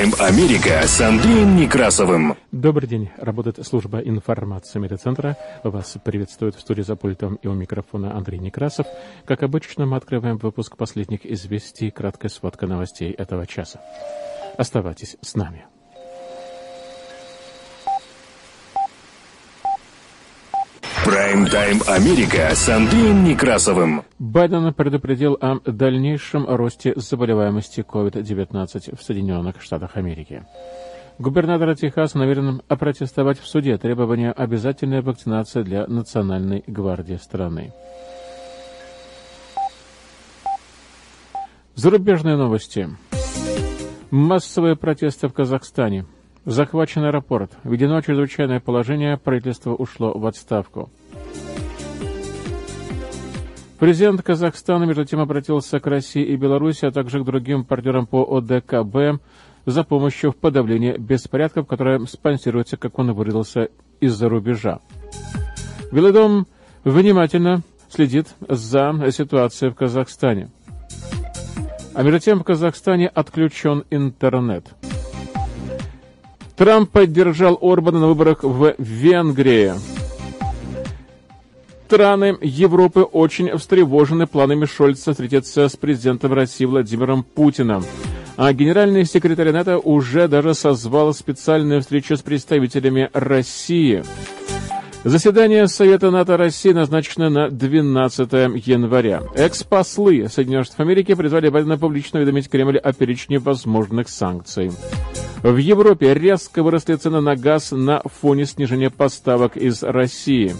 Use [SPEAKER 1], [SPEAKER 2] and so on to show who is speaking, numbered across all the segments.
[SPEAKER 1] Прайм-тайм Америка с Андреем Некрасовым.
[SPEAKER 2] Добрый день. Работает служба информации медицентра. Вас приветствует в студии за пультом и у микрофона Андрей Некрасов. Как обычно, мы открываем выпуск последних известий, краткая сводка новостей этого часа. Оставайтесь с нами.
[SPEAKER 1] Прайм-тайм Америка с Андреем Некрасовым.
[SPEAKER 2] Байден предупредил о дальнейшем росте заболеваемости COVID-19 в Соединенных Штатах Америки. Губернатор Техаса намерен опротестовать в суде требования обязательной вакцинации для Национальной гвардии страны. Зарубежные новости. Массовые протесты в Казахстане. Захвачен аэропорт. Введено чрезвычайное положение, правительство ушло в отставку. Президент Казахстана, между тем, обратился к России и Беларуси, а также к другим партнерам по ОДКБ за помощью в подавлении беспорядков, которые спонсируются, как он выразился, из-за рубежа. Белый дом внимательно следит за ситуацией в Казахстане. А между тем в Казахстане отключен интернет. Трамп поддержал Орбана на выборах в Венгрии. Страны Европы очень встревожены планами Шольца встретиться с президентом России Владимиром Путиным. А генеральный секретарь НАТО уже даже созвал специальную встречу с представителями России. Заседание Совета НАТО России назначено на 12 января. Экс-послы Соединенных Штатов Америки призвали Байдена публично уведомить Кремль о перечне возможных санкций. В Европе резко выросли цены на газ на фоне снижения поставок из России.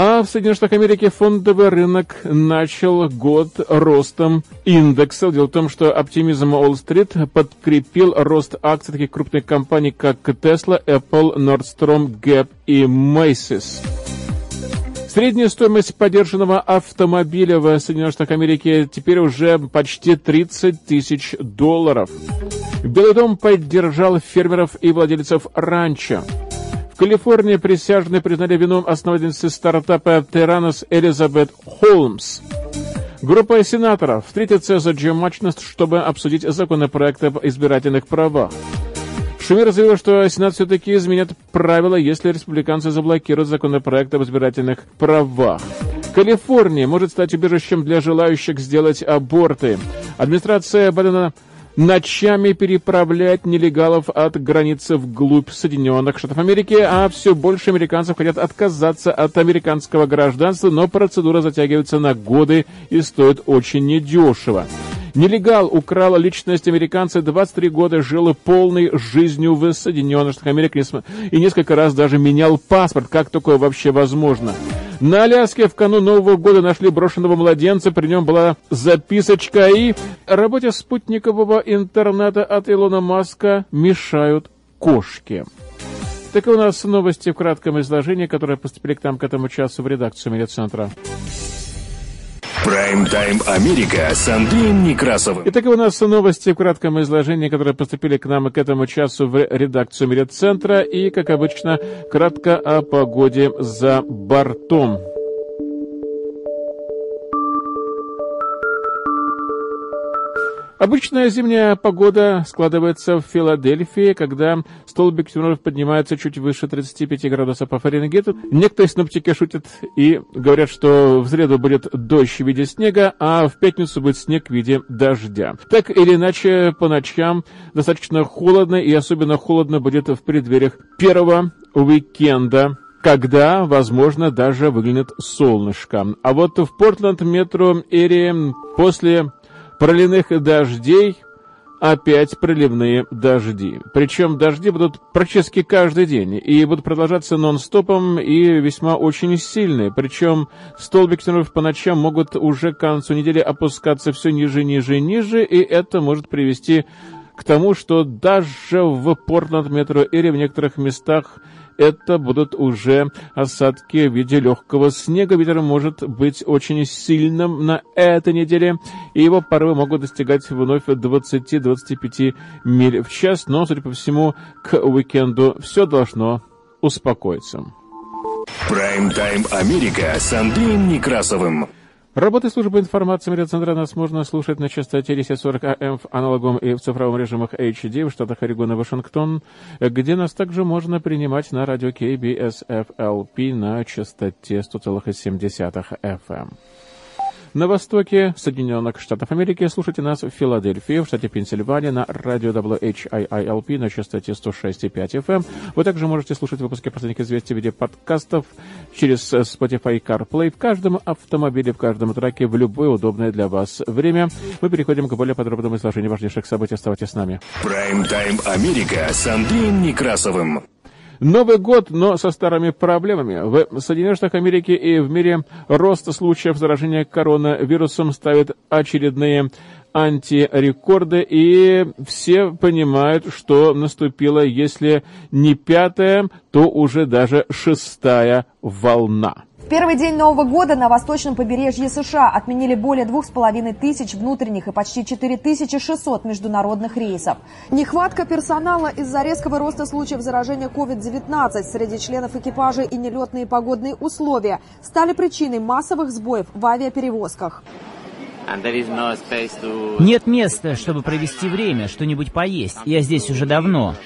[SPEAKER 2] А в Соединенных Штатах Америки фондовый рынок начал год ростом индекса. Дело в том, что оптимизм Уолл-стрит подкрепил рост акций таких крупных компаний, как Tesla, Apple, Nordstrom, Gap и Macy's. Средняя стоимость поддержанного автомобиля в Соединенных Штатах Америки теперь уже почти 30 тысяч долларов. Белый дом поддержал фермеров и владельцев ранчо. Калифорнии присяжные признали вином основательницы стартапа Terranos Элизабет Холмс. Группа сенаторов встретится за Джемачность, чтобы обсудить законопроект об избирательных правах. Шумер заявил, что Сенат все-таки изменит правила, если республиканцы заблокируют законопроект об избирательных правах. Калифорния может стать убежищем для желающих сделать аборты. Администрация Байдена ночами переправлять нелегалов от границы вглубь Соединенных Штатов Америки, а все больше американцев хотят отказаться от американского гражданства, но процедура затягивается на годы и стоит очень недешево. Нелегал украл личность американца, 23 года жил полной жизнью в Соединенных Штатах Америки и несколько раз даже менял паспорт. Как такое вообще возможно? На Аляске в канун Нового года нашли брошенного младенца, при нем была записочка и работе спутникового интернета от Илона Маска мешают кошки. Таковы у нас новости в кратком изложении, которые поступили к нам к этому часу в редакцию медиацентра.
[SPEAKER 1] Прайм-тайм Америка с Андреем Некрасовым.
[SPEAKER 2] Итак, у нас новости в кратком изложении, которые поступили к нам к этому часу в редакцию медиацентра. И, как обычно, кратко о погоде за бортом. Обычная зимняя погода складывается в Филадельфии, когда столбик температур поднимается чуть выше 35 градусов по Фаренгейту. Некоторые синоптики шутят и говорят, что в среду будет дождь в виде снега, а в пятницу будет снег в виде дождя. Так или иначе, по ночам достаточно холодно, и особенно холодно будет в преддвериях первого уикенда когда, возможно, даже выглянет солнышко. А вот в Портленд метро Эри после проливных дождей опять проливные дожди. Причем дожди будут практически каждый день и будут продолжаться нон-стопом и весьма очень сильные. Причем столбик температур по ночам могут уже к концу недели опускаться все ниже, ниже, ниже, и это может привести к тому, что даже в Портленд метро Эри в некоторых местах это будут уже осадки в виде легкого снега. Ветер может быть очень сильным на этой неделе, и его порывы могут достигать вновь 20-25 миль в час, но, судя по всему, к уикенду все должно успокоиться.
[SPEAKER 1] Прайм-тайм Америка с Андреем Некрасовым.
[SPEAKER 2] Работы службы информации медиацентра нас можно слушать на частоте 1040 АМ в аналоговом и в цифровом режимах HD в штатах Орегон и Вашингтон, где нас также можно принимать на радио KBSFLP на частоте 100,7 FM. На востоке Соединенных Штатов Америки слушайте нас в Филадельфии, в штате Пенсильвания, на радио WHIILP на частоте 106,5 FM. Вы также можете слушать выпуски последних известий в виде подкастов через Spotify CarPlay в каждом автомобиле, в каждом траке, в любое удобное для вас время. Мы переходим к более подробному изложению важнейших событий. Оставайтесь с нами.
[SPEAKER 1] Прайм-тайм Америка с Андреем Некрасовым.
[SPEAKER 2] Новый год, но со старыми проблемами. В Соединенных Штатах Америки и в мире рост случаев заражения коронавирусом ставит очередные антирекорды, и все понимают, что наступила, если не пятая, то уже даже шестая волна.
[SPEAKER 3] В первый день Нового года на восточном побережье США отменили более двух с половиной тысяч внутренних и почти 4600 международных рейсов. Нехватка персонала из-за резкого роста случаев заражения COVID-19 среди членов экипажа и нелетные погодные условия стали причиной массовых сбоев в авиаперевозках.
[SPEAKER 4] Нет места, чтобы провести время, что-нибудь поесть. Я здесь уже давно.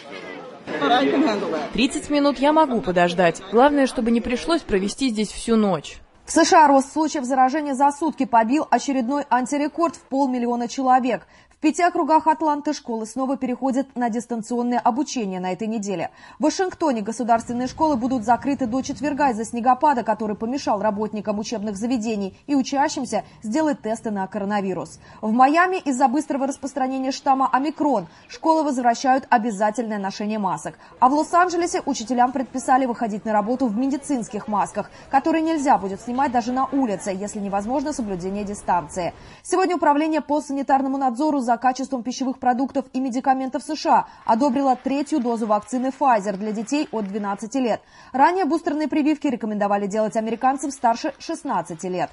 [SPEAKER 5] 30 минут я могу подождать. Главное, чтобы не пришлось провести здесь всю ночь.
[SPEAKER 3] В США рост случаев заражения за сутки побил очередной антирекорд в полмиллиона человек пяти округах Атланты школы снова переходят на дистанционное обучение на этой неделе. В Вашингтоне государственные школы будут закрыты до четверга из-за снегопада, который помешал работникам учебных заведений и учащимся сделать тесты на коронавирус. В Майами из-за быстрого распространения штамма омикрон школы возвращают обязательное ношение масок. А в Лос-Анджелесе учителям предписали выходить на работу в медицинских масках, которые нельзя будет снимать даже на улице, если невозможно соблюдение дистанции. Сегодня Управление по санитарному надзору за за качеством пищевых продуктов и медикаментов США одобрила третью дозу вакцины Pfizer для детей от 12 лет. Ранее бустерные прививки рекомендовали делать американцам старше 16 лет.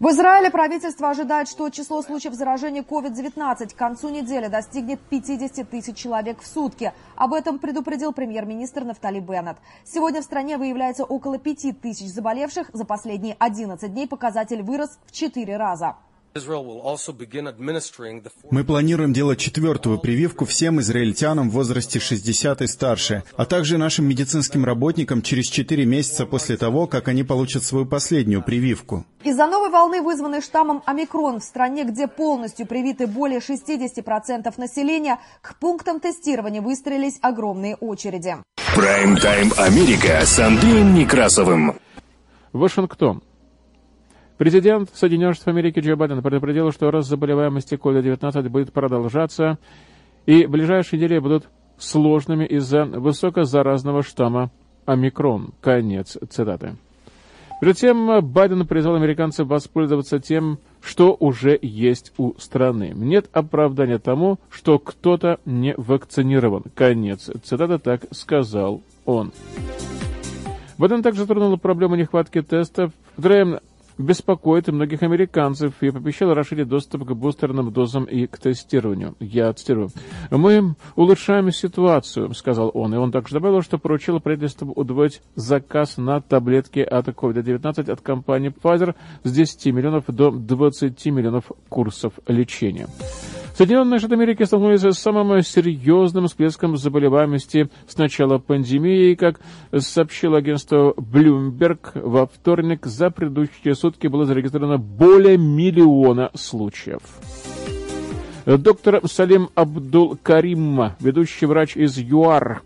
[SPEAKER 3] В Израиле правительство ожидает, что число случаев заражения COVID-19 к концу недели достигнет 50 тысяч человек в сутки. Об этом предупредил премьер-министр Нафтали Беннет. Сегодня в стране выявляется около 5 тысяч заболевших. За последние 11 дней показатель вырос в 4 раза.
[SPEAKER 6] Мы планируем делать четвертую прививку всем израильтянам в возрасте 60 и старше, а также нашим медицинским работникам через 4 месяца после того, как они получат свою последнюю прививку.
[SPEAKER 3] Из-за новой волны, вызванной штаммом омикрон в стране, где полностью привиты более 60% населения, к пунктам тестирования выстроились огромные очереди.
[SPEAKER 1] Прайм-тайм Америка с Андреем Некрасовым.
[SPEAKER 2] Вашингтон. Президент Соединенных Штатов Америки Джо Байден предупредил, что рост заболеваемости COVID-19 будет продолжаться, и ближайшие недели будут сложными из-за высокозаразного штамма омикрон. Конец цитаты. Перед тем Байден призвал американцев воспользоваться тем, что уже есть у страны. Нет оправдания тому, что кто-то не вакцинирован. Конец цитаты, так сказал он. Байден также затронул проблему нехватки тестов, которая беспокоит и многих американцев и пообещал расширить доступ к бустерным дозам и к тестированию. Я цитирую. «Мы улучшаем ситуацию», — сказал он. И он также добавил, что поручил правительству удвоить заказ на таблетки от COVID-19 от компании Pfizer с 10 миллионов до 20 миллионов курсов лечения. Соединенные Штаты Америки столкнулись с самым серьезным всплеском заболеваемости с начала пандемии, как сообщило агентство Bloomberg, во вторник за предыдущие сутки было зарегистрировано более миллиона случаев. Доктор Салим Абдул-Карим, ведущий врач из ЮАР,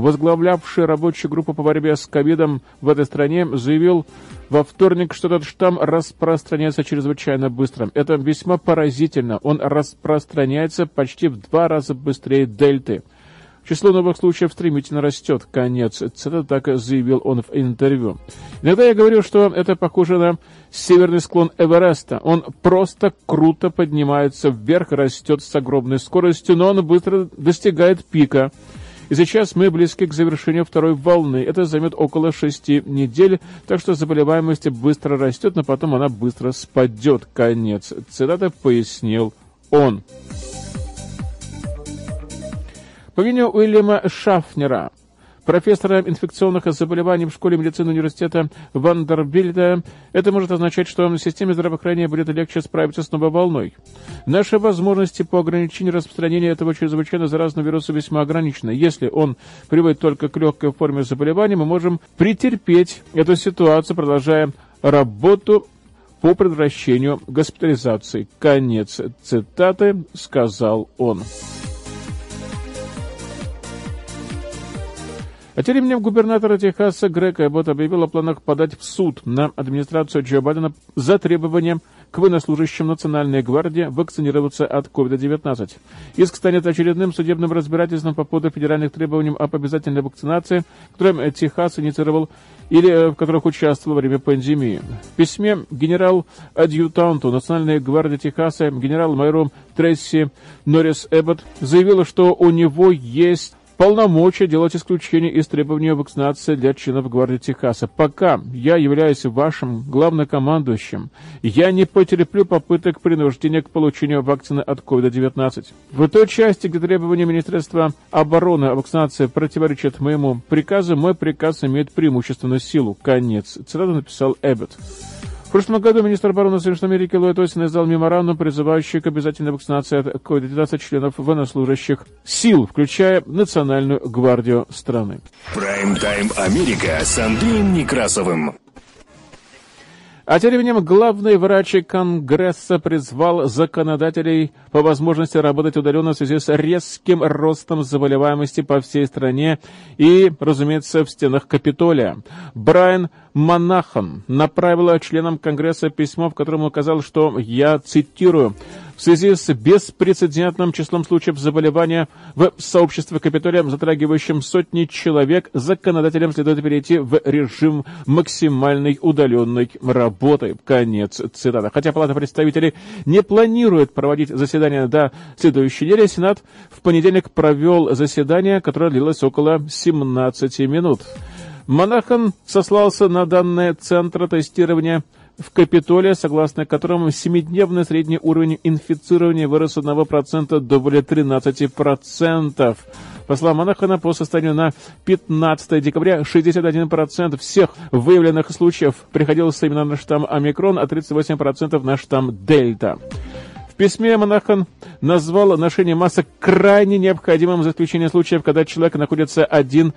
[SPEAKER 2] возглавлявший рабочую группу по борьбе с ковидом в этой стране, заявил во вторник, что этот штамм распространяется чрезвычайно быстро. Это весьма поразительно. Он распространяется почти в два раза быстрее дельты. Число новых случаев стремительно растет. Конец. Это так заявил он в интервью. Иногда я говорю, что это похоже на северный склон Эвереста. Он просто круто поднимается вверх, растет с огромной скоростью, но он быстро достигает пика И сейчас мы близки к завершению второй волны. Это займет около шести недель, так что заболеваемость быстро растет, но потом она быстро спадет. Конец. Цитата пояснил он. По мнению Уильяма Шафнера, профессора инфекционных заболеваний в школе медицины университета Вандербильда, это может означать, что в системе здравоохранения будет легче справиться с новой волной. Наши возможности по ограничению распространения этого чрезвычайно заразного вируса весьма ограничены. Если он приводит только к легкой форме заболевания, мы можем претерпеть эту ситуацию, продолжая работу по предотвращению госпитализации. Конец цитаты, сказал он. А тем временем губернатор Техаса Грег Эббот объявил о планах подать в суд на администрацию Джо Байдена за требованием к военнослужащим Национальной гвардии вакцинироваться от COVID-19. Иск станет очередным судебным разбирательством по поводу федеральных требований об обязательной вакцинации, которым Техас инициировал или э, в которых участвовал во время пандемии. В письме генерал-адъютанту Национальной гвардии Техаса генерал-майору Тресси Норрис Эббот заявила, что у него есть полномочия делать исключение из требований вакцинации для членов гвардии Техаса. Пока я являюсь вашим главнокомандующим, я не потерплю попыток принуждения к получению вакцины от COVID-19. В той части, где требования Министерства обороны о вакцинации противоречат моему приказу, мой приказ имеет преимущественную силу. Конец. Цитату написал Эббот. Прошлом году министр обороны Соединенных Америки Ллойд Остин издал меморандум, призывающий к обязательной вакцинации от COVID-19 членов военнослужащих сил, включая Национальную гвардию страны.
[SPEAKER 1] Прайм-тайм Америка с Андреем Некрасовым.
[SPEAKER 2] А тем временем главный врач Конгресса призвал законодателей по возможности работать удаленно в связи с резким ростом заболеваемости по всей стране и, разумеется, в стенах Капитолия. Брайан Монахан направила членам Конгресса письмо, в котором указал, что, я цитирую, в связи с беспрецедентным числом случаев заболевания в сообществе Капитолия, затрагивающим сотни человек, законодателям следует перейти в режим максимальной удаленной работы. Конец цитаты. Хотя Палата представителей не планирует проводить заседание до следующей недели, Сенат в понедельник провел заседание, которое длилось около 17 минут. Монахан сослался на данные Центра тестирования в Капитолии, согласно которому семидневный средний уровень инфицирования вырос с 1% до более 13%. По словам Монахана, по состоянию на 15 декабря 61% всех выявленных случаев приходилось именно на штамм омикрон, а 38% на штамм дельта. В письме Монахан назвал ношение масок крайне необходимым за исключением случаев, когда человек находится один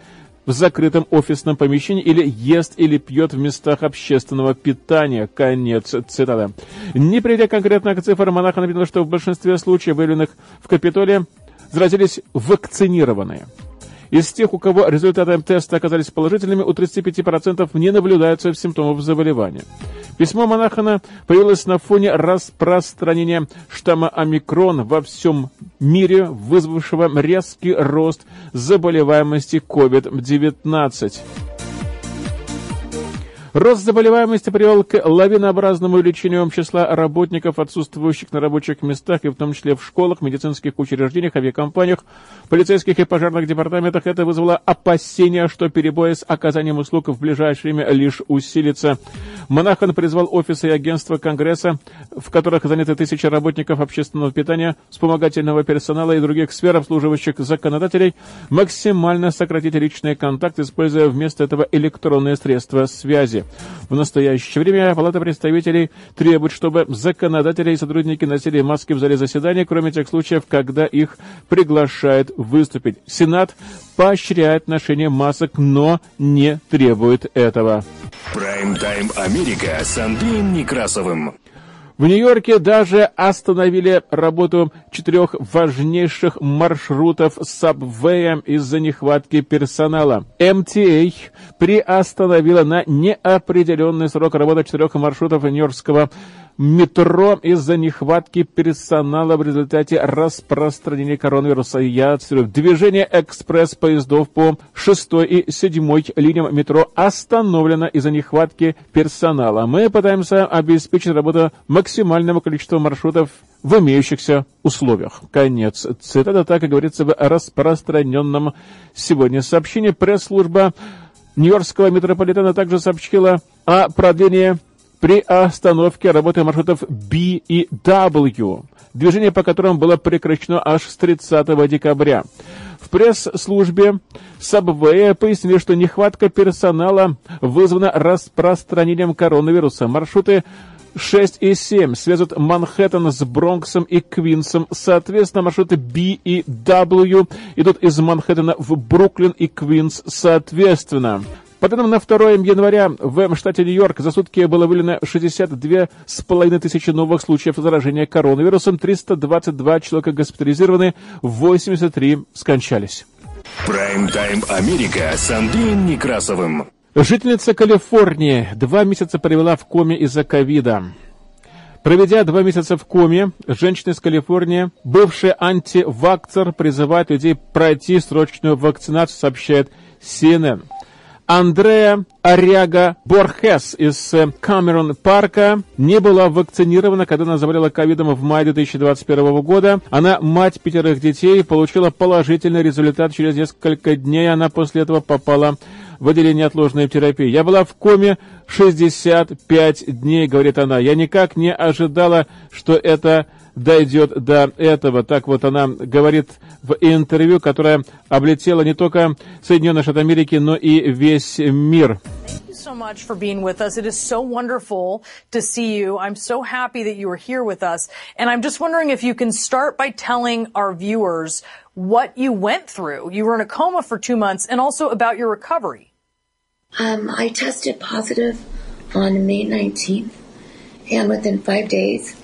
[SPEAKER 2] в закрытом офисном помещении или ест или пьет в местах общественного питания. Конец цитаты. Не придя конкретно к цифрам, монаха написано, что в большинстве случаев, выявленных в Капитолии, заразились вакцинированные. Из тех, у кого результаты теста оказались положительными, у 35% не наблюдается симптомов заболевания. Письмо Монахана появилось на фоне распространения штамма омикрон во всем мире, вызвавшего резкий рост заболеваемости COVID-19. Рост заболеваемости привел к лавинообразному увеличению числа работников, отсутствующих на рабочих местах, и в том числе в школах, медицинских учреждениях, авиакомпаниях, полицейских и пожарных департаментах. Это вызвало опасения, что перебои с оказанием услуг в ближайшее время лишь усилится. Монахан призвал офисы и агентства Конгресса, в которых заняты тысячи работников общественного питания, вспомогательного персонала и других сфер, обслуживающих законодателей, максимально сократить личные контакты, используя вместо этого электронные средства связи. В настоящее время Палата представителей требует, чтобы законодатели и сотрудники носили маски в зале заседания, кроме тех случаев, когда их приглашают выступить. Сенат поощряет ношение масок, но не требует этого.
[SPEAKER 1] Прайм-тайм Америка с Андреем Некрасовым.
[SPEAKER 2] В Нью-Йорке даже остановили работу четырех важнейших маршрутов Subway из-за нехватки персонала. MTA приостановила на неопределенный срок работу четырех маршрутов Нью-Йоркского метро из-за нехватки персонала в результате распространения коронавируса. Я цитирую. Движение экспресс-поездов по 6 и 7 линиям метро остановлено из-за нехватки персонала. Мы пытаемся обеспечить работу максимального количества маршрутов в имеющихся условиях. Конец цитата, так и говорится в распространенном сегодня сообщении. Пресс-служба Нью-Йоркского метрополитена также сообщила о продлении при остановке работы маршрутов B и W, движение по которым было прекращено аж с 30 декабря. В пресс-службе Subway пояснили, что нехватка персонала вызвана распространением коронавируса. Маршруты 6 и 7 связывают Манхэттен с Бронксом и Квинсом. Соответственно, маршруты B и W идут из Манхэттена в Бруклин и Квинс соответственно. По данным на 2 января в штате Нью-Йорк за сутки было выявлено 62,5 тысячи новых случаев заражения коронавирусом, 322 человека госпитализированы, 83 скончались.
[SPEAKER 1] Прайм-тайм Америка с Андреем Некрасовым.
[SPEAKER 2] Жительница Калифорнии два месяца провела в коме из-за ковида. Проведя два месяца в коме, женщина из Калифорнии, бывший антивакцер, призывает людей пройти срочную вакцинацию, сообщает CNN. Андреа Аряга Борхес из э, Камерон Парка не была вакцинирована, когда она заболела ковидом в мае 2021 года. Она мать пятерых детей, получила положительный результат. Через несколько дней она после этого попала в отделение отложенной терапии. Я была в коме 65 дней, говорит она. Я никак не ожидала, что это дойдет до этого. Так вот она говорит в интервью, которое облетело не только Соединенные Штаты Америки, но и весь мир.
[SPEAKER 7] so much for being with us. It is so wonderful to see you. I'm so happy that you are here with us. And I'm just wondering if you can start by telling our viewers what you went through. You were in a coma for two months and also about your recovery.
[SPEAKER 8] Um, I tested positive on May 19th, and within five days,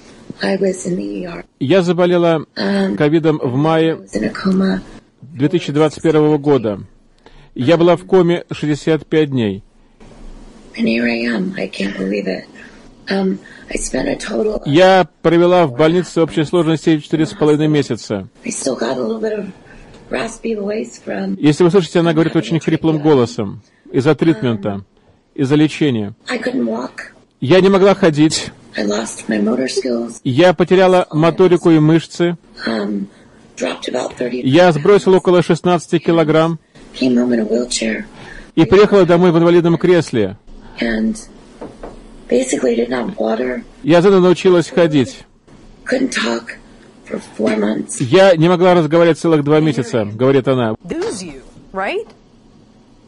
[SPEAKER 8] I was in the ER.
[SPEAKER 2] Я заболела ковидом в мае
[SPEAKER 8] was in a coma.
[SPEAKER 2] 2021 года. Я была в коме 65 дней.
[SPEAKER 8] Um.
[SPEAKER 2] Я провела в больнице общей сложности 4,5 месяца. Если вы слышите, она говорит очень хриплым голосом. Из-за тритмента, из-за лечения.
[SPEAKER 8] I couldn't walk.
[SPEAKER 2] Я не могла ходить.
[SPEAKER 8] I lost my motor skills.
[SPEAKER 2] Я потеряла моторику и мышцы.
[SPEAKER 8] Um, dropped about 30.
[SPEAKER 2] Я сбросил около 16 килограмм
[SPEAKER 8] Came home in a wheelchair
[SPEAKER 2] и приехала домой в инвалидном кресле.
[SPEAKER 8] and basically didn't have water.
[SPEAKER 2] Я заново научилась ходить.
[SPEAKER 8] Couldn't talk for four months.
[SPEAKER 2] Я не могла разговаривать целых два месяца, говорит она.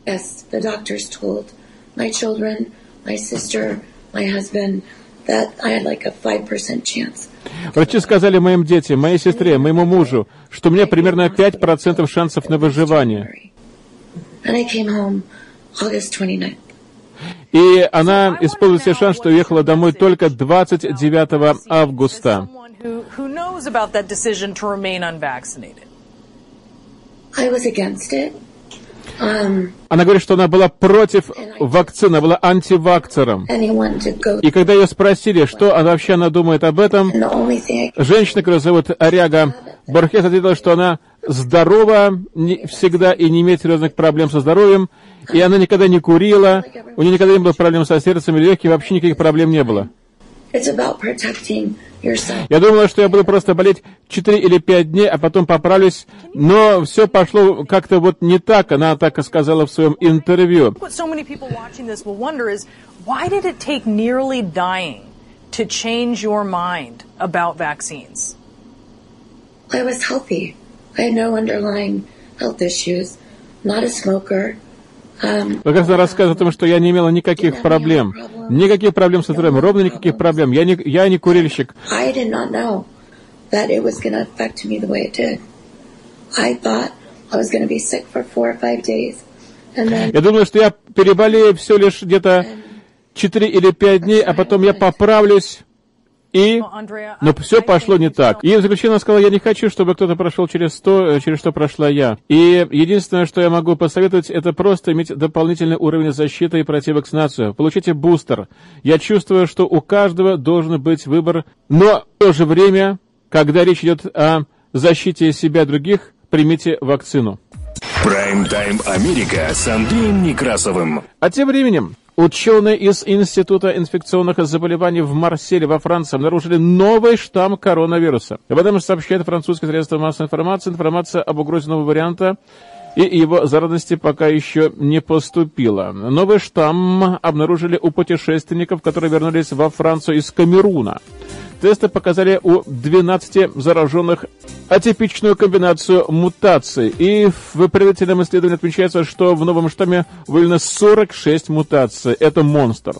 [SPEAKER 8] Yes, the doctors told my children, my sister, my husband that I had like a 5% chance.
[SPEAKER 2] Врачи сказали моим детям, моей сестре, моему мужу, что у меня примерно 5% шансов на выживание.
[SPEAKER 8] And I came home August 29th.
[SPEAKER 2] И она использует все шанс, что уехала домой только 29 августа.
[SPEAKER 8] I was against it. Um,
[SPEAKER 2] Она говорит, что она была против вакцины, была антивакцером. И когда ее спросили, что она вообще она думает об этом, женщина, которую зовут Аряга Борхес, ответила, что она здорова всегда и не имеет серьезных проблем со здоровьем, и она никогда не курила, у нее никогда не было проблем со сердцем или легкими, вообще никаких проблем не было. Я думала, что я буду просто болеть 4 или 5 дней, а потом поправлюсь, но все пошло как-то вот не так, она так и сказала в своем интервью.
[SPEAKER 7] To change your mind about vaccines?
[SPEAKER 8] I was healthy. I had no underlying health issues. Not a smoker.
[SPEAKER 2] Раз она рассказывает о том, что я не имела никаких проблем. Никаких проблем со здоровьем, ровно никаких проблем. Я не, я не курильщик. Я думаю, что я переболею все лишь где-то 4 или 5 дней, а потом я поправлюсь, И, но все пошло не так. И в заключение она сказала, я не хочу, чтобы кто-то прошел через то, через что прошла я. И единственное, что я могу посоветовать, это просто иметь дополнительный уровень защиты и пройти вакцинацию. Получите бустер. Я чувствую, что у каждого должен быть выбор, но в то же время, когда речь идет о защите себя и других, примите вакцину.
[SPEAKER 1] Прайм-тайм Америка с Андреем Некрасовым.
[SPEAKER 2] А тем временем Ученые из Института инфекционных заболеваний в Марселе во Франции обнаружили новый штамм коронавируса. Об этом сообщает французское средство массовой информации. Информация об угрозе нового варианта и его заразности пока еще не поступила. Новый штамм обнаружили у путешественников, которые вернулись во Францию из Камеруна. Тесты показали у 12 зараженных атипичную комбинацию мутаций. И в предварительном исследовании отмечается, что в новом штамме выявлено 46 мутаций. Это монстр.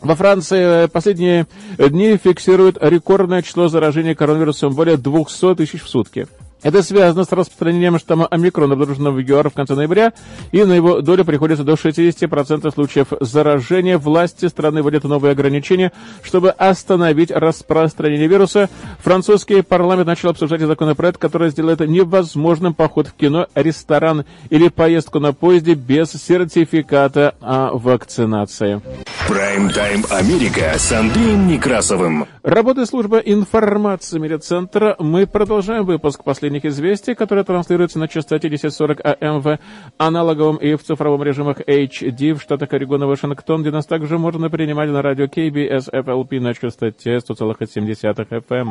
[SPEAKER 2] Во Франции последние дни фиксируют рекордное число заражений коронавирусом более 200 тысяч в сутки. Это связано с распространением штамма омикрон, обнаруженного в ЮАР в конце ноября, и на его долю приходится до 60% случаев заражения. Власти страны вводят новые ограничения, чтобы остановить распространение вируса. Французский парламент начал обсуждать законопроект, который сделает невозможным поход в кино, ресторан или поездку на поезде без сертификата о вакцинации.
[SPEAKER 1] Прайм-тайм Америка с Андреем Некрасовым.
[SPEAKER 2] Работает служба информации медиацентра. Мы продолжаем выпуск последних известий, которые транслируются на частоте 1040 АМ в аналоговом и в цифровом режимах HD в штатах Орегон и Вашингтон, где нас также можно принимать на радио KBS FLP на частоте 100,7 FM.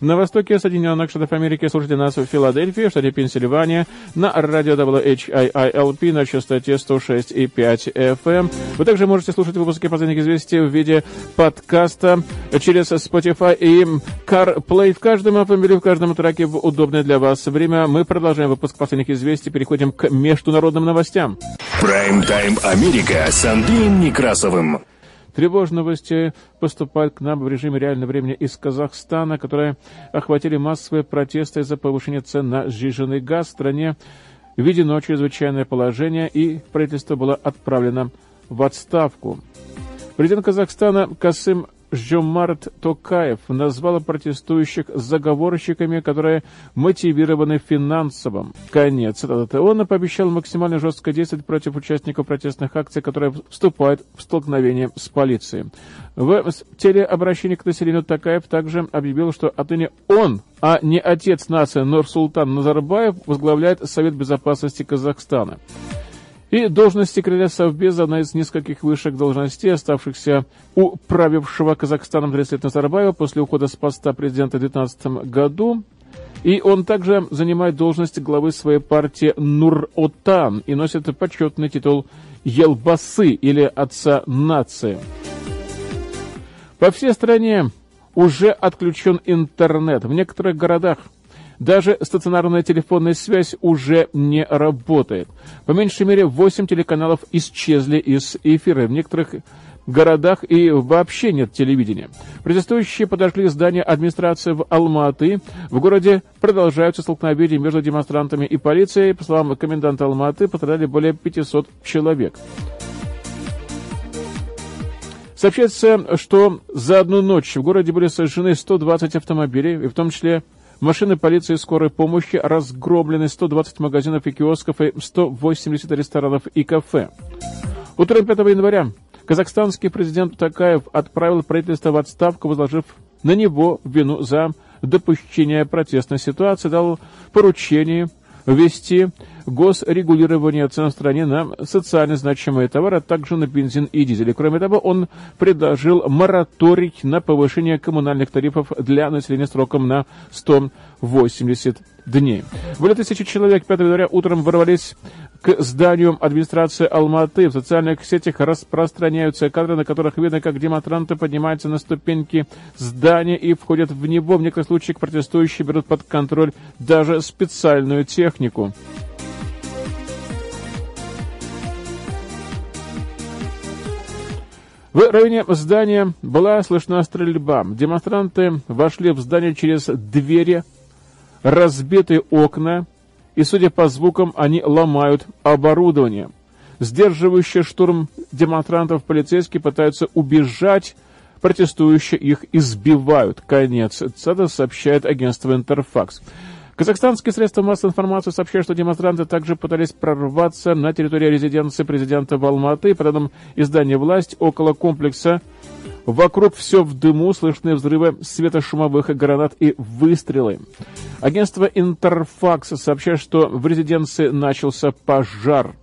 [SPEAKER 2] На востоке Соединенных Штатов Америки слушайте нас в Филадельфии, в штате Пенсильвания, на радио WHIILP на частоте 106,5 FM. Вы также можете слушать выпуски последних известий в виде подкаста через Spotify и CarPlay в каждом автомобиле, в каждом траке в удобное для вас время. Мы продолжаем выпуск последних известий, переходим к международным новостям.
[SPEAKER 1] Прайм-тайм Америка с Андреем Некрасовым.
[SPEAKER 2] Тревожные новости поступают к нам в режиме реального времени из Казахстана, которые охватили массовые протесты из-за повышения цен на сжиженный газ в стране. Введено чрезвычайное положение, и правительство было отправлено в отставку. Президент Казахстана Касым Жомарт Токаев назвал протестующих заговорщиками, которые мотивированы финансовым. Конец цитаты. Он пообещал максимально жестко действовать против участников протестных акций, которые вступают в столкновение с полицией. В телеобращении к населению Токаев также объявил, что отныне он, а не отец нации Нурсултан Назарбаев, возглавляет Совет безопасности Казахстана. И должность секретаря Совбеза – одна из нескольких высших должностей, оставшихся у правившего Казахстаном 30 лет Назарбаева после ухода с поста президента в 2019 году. И он также занимает должность главы своей партии Нур-Отан и носит почетный титул Елбасы или Отца нации. По всей стране уже отключен интернет. В некоторых городах – даже стационарная телефонная связь уже не работает. По меньшей мере, 8 телеканалов исчезли из эфира. В некоторых городах и вообще нет телевидения. Протестующие подошли здание администрации в Алматы. В городе продолжаются столкновения между демонстрантами и полицией. По словам коменданта Алматы, пострадали более 500 человек. Сообщается, что за одну ночь в городе были сожжены 120 автомобилей, и в том числе Машины полиции и скорой помощи разгромлены 120 магазинов и киосков и 180 ресторанов и кафе. Утром 5 января казахстанский президент Такаев отправил правительство в отставку, возложив на него вину за допущение протестной ситуации, дал поручение ввести госрегулирование цен в стране на социально значимые товары, а также на бензин и дизель. Кроме того, он предложил мораторий на повышение коммунальных тарифов для населения сроком на 180 дней. Более тысячи человек 5 января утром ворвались к зданию администрации Алматы. В социальных сетях распространяются кадры, на которых видно, как демонстранты поднимаются на ступеньки здания и входят в него. В некоторых случаях протестующие берут под контроль даже специальную технику. В районе здания была слышна стрельба. Демонстранты вошли в здание через двери, разбитые окна, и, судя по звукам, они ломают оборудование. Сдерживающие штурм демонстрантов полицейские пытаются убежать, протестующие их избивают. Конец цитаты сообщает агентство «Интерфакс». Казахстанские средства массовой информации сообщают, что демонстранты также пытались прорваться на территорию резиденции президента в Алматы. По данным издания «Власть», около комплекса Вокруг все в дыму, слышны взрывы светошумовых гранат и выстрелы. Агентство Интерфакс сообщает, что в резиденции начался пожар.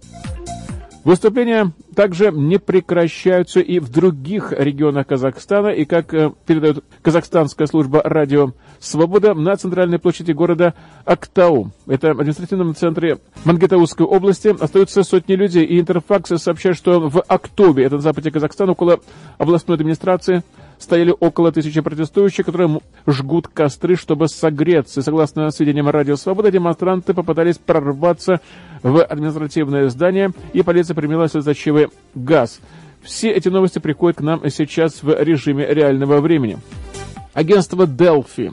[SPEAKER 2] Выступления также не прекращаются и в других регионах Казахстана, и, как э, передает казахстанская служба радио «Свобода», на центральной площади города Актау, это административном центре Мангетаускай области, остаются сотни людей, и Интерфакс сообщает, что в Актобе, это на западе Казахстана, около областной администрации, стояли около тысячи протестующих, которые жгут костры, чтобы согреться. Согласно сведениям Радио Свобода, демонстранты попытались прорваться в административное здание, и полиция применила слезоточивый газ. Все эти новости приходят к нам сейчас в режиме реального времени. Агентство «Делфи»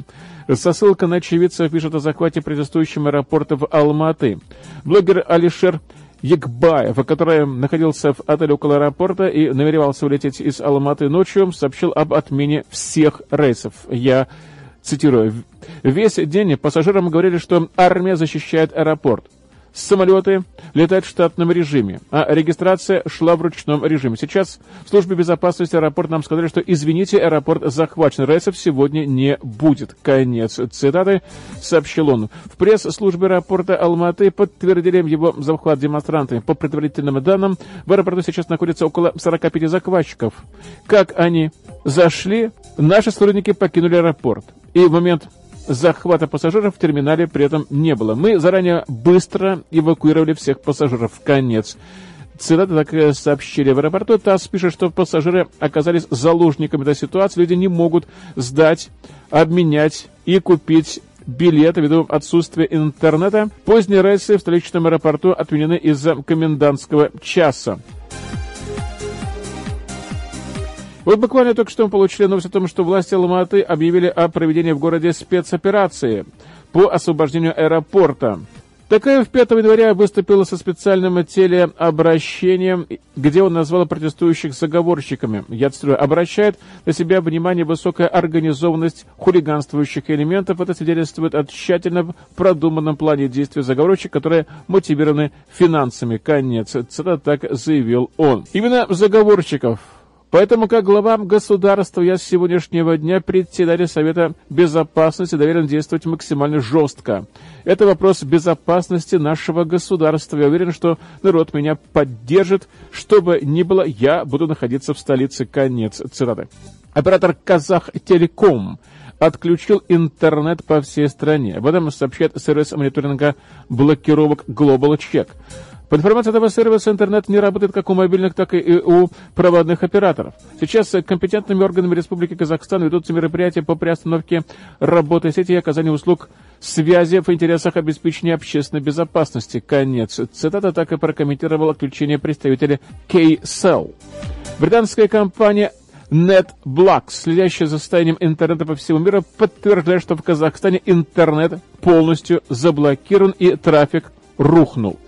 [SPEAKER 2] со ссылкой на очевидцев пишет о захвате протестующим аэропорта в Алматы. Блогер Алишер Егбаев, который находился в отеле около аэропорта и намеревался улететь из Алматы ночью, сообщил об отмене всех рейсов. Я цитирую. «Весь день пассажирам говорили, что армия защищает аэропорт. Самолеты летают в штатном режиме, а регистрация шла в ручном режиме. Сейчас в службе безопасности аэропорта нам сказали, что, извините, аэропорт захвачен, рейсов сегодня не будет. Конец цитаты, сообщил он. В пресс-службе аэропорта Алматы подтвердили его захват демонстрантами. По предварительным данным, в аэропорту сейчас находится около 45 захватчиков. Как они зашли, наши сотрудники покинули аэропорт. И в момент захвата пассажиров в терминале при этом не было. Мы заранее быстро эвакуировали всех пассажиров. Конец. Цитата так сообщили в аэропорту. ТАСС пишет, что пассажиры оказались заложниками этой ситуации. Люди не могут сдать, обменять и купить билеты ввиду отсутствия интернета. Поздние рейсы в столичном аэропорту отменены из-за комендантского часа. Вот буквально только что мы получили новость о том, что власти Алматы объявили о проведении в городе спецоперации по освобождению аэропорта. Такаев 5 января выступил со специальным телеобращением, где он назвал протестующих заговорщиками. Я цитирую, обращает на себя внимание высокая организованность хулиганствующих элементов. Это свидетельствует о тщательно продуманном плане действий заговорщиков, которые мотивированы финансами. Конец. Цитата так заявил он. Именно заговорщиков Поэтому, как глава государства, я с сегодняшнего дня председатель Совета Безопасности доверен действовать максимально жестко. Это вопрос безопасности нашего государства. Я уверен, что народ меня поддержит. Что бы ни было, я буду находиться в столице. Конец цитаты. Оператор Казах Телеком отключил интернет по всей стране. Об этом сообщает сервис мониторинга блокировок Global Check. По информации этого сервиса, интернет не работает как у мобильных, так и у проводных операторов. Сейчас компетентными органами Республики Казахстан ведутся мероприятия по приостановке работы сети и оказанию услуг связи в интересах обеспечения общественной безопасности. Конец. Цитата так и прокомментировал отключение представителя K-Cell. Британская компания NetBlocks, следящая за состоянием интернета по всему миру, подтверждает, что в Казахстане интернет полностью заблокирован и трафик рухнул.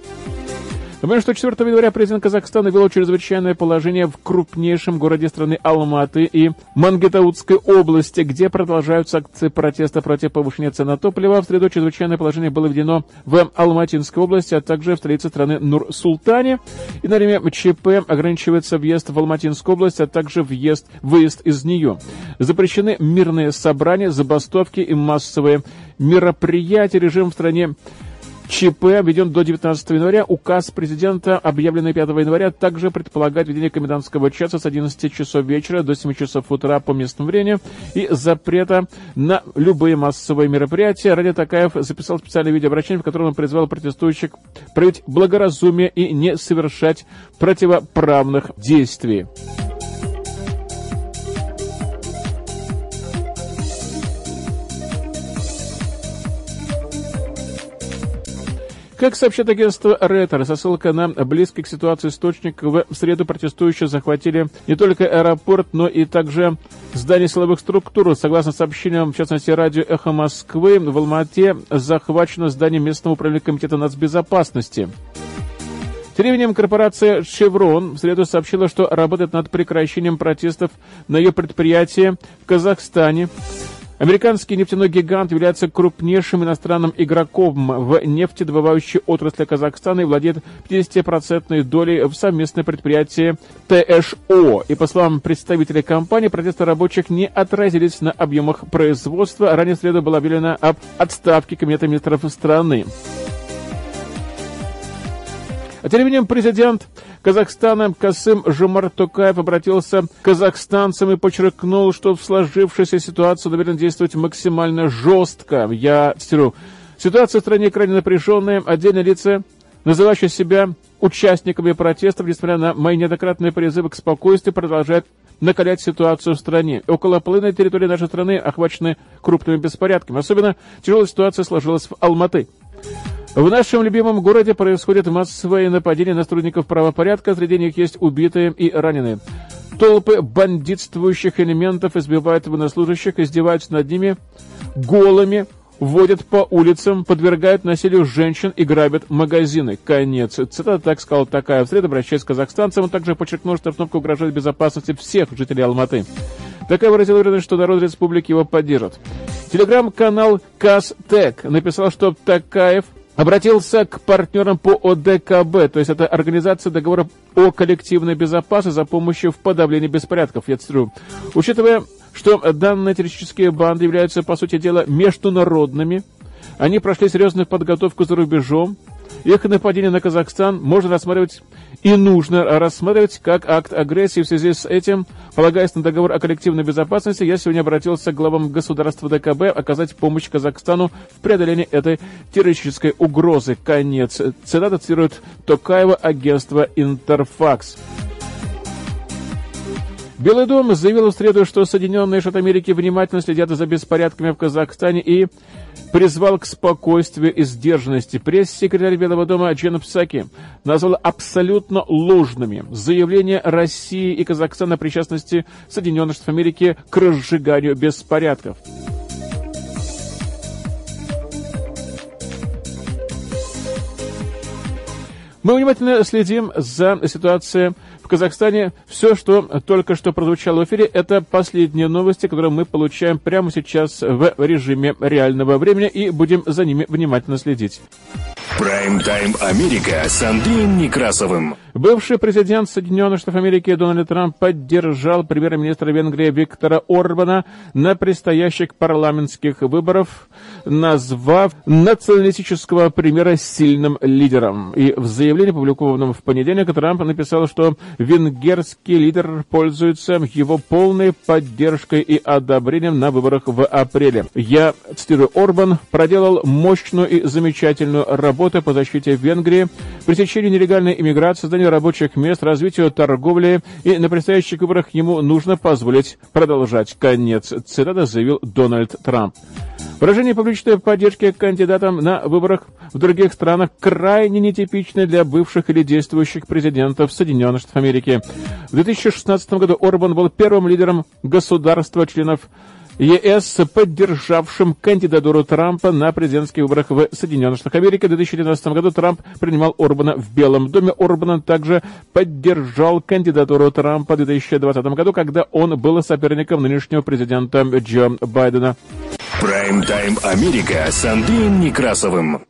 [SPEAKER 2] Напомню, что 4 января президент Казахстана ввел чрезвычайное положение в крупнейшем городе страны Алматы и Мангетаутской области, где продолжаются акции протеста против повышения цен на топливо. В среду чрезвычайное положение было введено в Алматинской области, а также в столице страны Нур-Султане. И на время ЧП ограничивается въезд в Алматинскую область, а также въезд, выезд из нее. Запрещены мирные собрания, забастовки и массовые мероприятия. Режим в стране ЧП введен до 19 января. Указ президента, объявленный 5 января, также предполагает введение комендантского часа с 11 часов вечера до 7 часов утра по местному времени и запрета на любые массовые мероприятия. Ради Такаев записал специальное видеообращение, в котором он призвал протестующих проявить благоразумие и не совершать противоправных действий. Как сообщает агентство Ретер, со ссылкой на близкий к ситуации источник, в среду протестующие захватили не только аэропорт, но и также здание силовых структур. Согласно сообщениям, в частности, радио «Эхо Москвы», в Алмате захвачено здание местного управления комитета нацбезопасности. Тем временем корпорация Chevron в среду сообщила, что работает над прекращением протестов на ее предприятии в Казахстане. Американский нефтяной гигант является крупнейшим иностранным игроком в нефтедобывающей отрасли Казахстана и владеет 50% долей в совместное предприятие ТШО. И по словам представителей компании, протесты рабочих не отразились на объемах производства. Ранее среду было объявлено об отставке Кабинета министров страны. А тем временем президент Казахстана Касым Жумар обратился к казахстанцам и подчеркнул, что в сложившейся ситуации намерен действовать максимально жестко. Я цитирую. Ситуация в стране крайне напряженная. Отдельные лица, называющие себя участниками протестов, несмотря на мои неоднократные призывы к спокойствию, продолжают накалять ситуацию в стране. Около половины территории нашей страны охвачены крупными беспорядками. Особенно тяжелая ситуация сложилась в Алматы. В нашем любимом городе происходят массовые нападения на сотрудников правопорядка, среди них есть убитые и раненые. Толпы бандитствующих элементов избивают военнослужащих, издеваются над ними голыми, водят по улицам, подвергают насилию женщин и грабят магазины. Конец. Цитата так сказал такая. В среду, обращаясь к казахстанцам, он также подчеркнул, что обстановка угрожает безопасности всех жителей Алматы. Такая выразила уверенность, что народ республики его поддержит. Телеграм-канал Казтек написал, что Такаев обратился к партнерам по ОДКБ, то есть это Организация договора о коллективной безопасности за помощью в подавлении беспорядков, я цитирую. Учитывая, что данные террористические банды являются, по сути дела, международными, они прошли серьезную подготовку за рубежом, их нападение на Казахстан можно рассматривать и нужно рассматривать как акт агрессии. В связи с этим, полагаясь на договор о коллективной безопасности, я сегодня обратился к главам государства ДКБ оказать помощь Казахстану в преодолении этой террористической угрозы. Конец. Цитата цитирует Токаева агентство «Интерфакс». Белый дом заявил в среду, что Соединенные Штаты Америки внимательно следят за беспорядками в Казахстане и призвал к спокойствию и сдержанности. Пресс-секретарь Белого дома Джен Псаки назвал абсолютно ложными заявления России и Казахстана о причастности Соединенных Штатов Америки к разжиганию беспорядков. Мы внимательно следим за ситуацией в Казахстане. Все, что только что прозвучало в эфире, это последние новости, которые мы получаем прямо сейчас в режиме реального времени и будем за ними внимательно следить.
[SPEAKER 1] Прайм-тайм Америка с Андреем Некрасовым.
[SPEAKER 2] Бывший президент Соединенных Штатов Америки Дональд Трамп поддержал премьер-министра Венгрии Виктора Орбана на предстоящих парламентских выборах, назвав националистического премьера сильным лидером. И в заявлении, опубликованном в понедельник, Трамп написал, что венгерский лидер пользуется его полной поддержкой и одобрением на выборах в апреле. Я, цитирую, Орбан проделал мощную и замечательную работу по защите Венгрии, пресечению нелегальной иммиграции, созданию рабочих мест, развитию торговли, и на предстоящих выборах ему нужно позволить продолжать. Конец цитата заявил Дональд Трамп. Выражение публичной поддержки кандидатам на выборах в других странах крайне нетипично для бывших или действующих президентов Соединенных Штатов Америки. В 2016 году Орбан был первым лидером государства-членов ЕС, поддержавшим кандидатуру Трампа на президентских выборах в Соединенных Штатах Америки. В 2019 году Трамп принимал Орбана в Белом доме. Орбан также поддержал кандидатуру Трампа в 2020 году, когда он был соперником нынешнего президента Джо Байдена.
[SPEAKER 1] Прайм-тайм Америка с Андреем Некрасовым.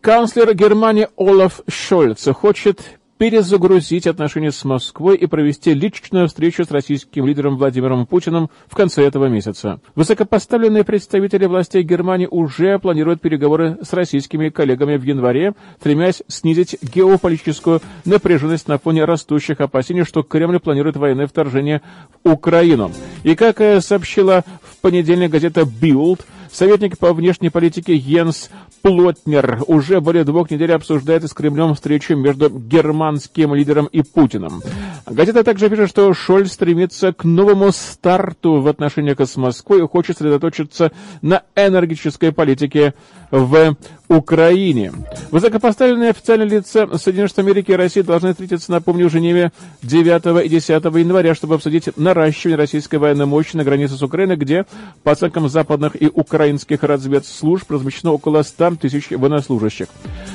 [SPEAKER 2] Канцлер Германии Олаф Шольц хочет перезагрузить отношения с Москвой и провести личную встречу с российским лидером Владимиром Путиным в конце этого месяца. Высокопоставленные представители властей Германии уже планируют переговоры с российскими коллегами в январе, стремясь снизить геополитическую напряженность на фоне растущих опасений, что Кремль планирует военное вторжение в Украину. И как сообщила в понедельник газета «Билд», Советник по внешней политике Йенс Плотнер уже более двух недель обсуждает с Кремлем встречу между германским лидером и Путиным. Газета также пишет, что Шольц стремится к новому старту в отношениях с Москвой и хочет сосредоточиться на энергетической политике в Украине. Высокопоставленные официальные лица Соединенных Штатов Америки и России должны встретиться, напомню, в Женеве 9 и 10 января, чтобы обсудить наращивание российской военной мощи на границе с Украиной, где, по оценкам западных и украинских разведслужб, размещено около 100 тысяч военнослужащих.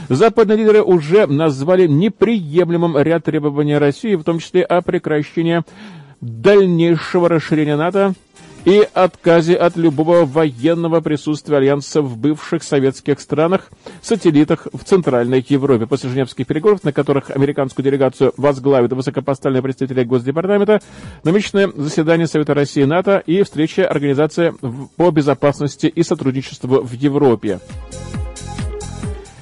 [SPEAKER 2] Западные лидеры уже назвали неприемлемым ряд требований России, в том числе о прекращении дальнейшего расширения НАТО и отказе от любого военного присутствия Альянса в бывших советских странах, сателлитах в Центральной Европе. После Женевских переговоров, на которых американскую делегацию возглавит высокопоставленные представители Госдепартамента, намечены заседание Совета России и НАТО и встреча Организации по безопасности и сотрудничеству в Европе.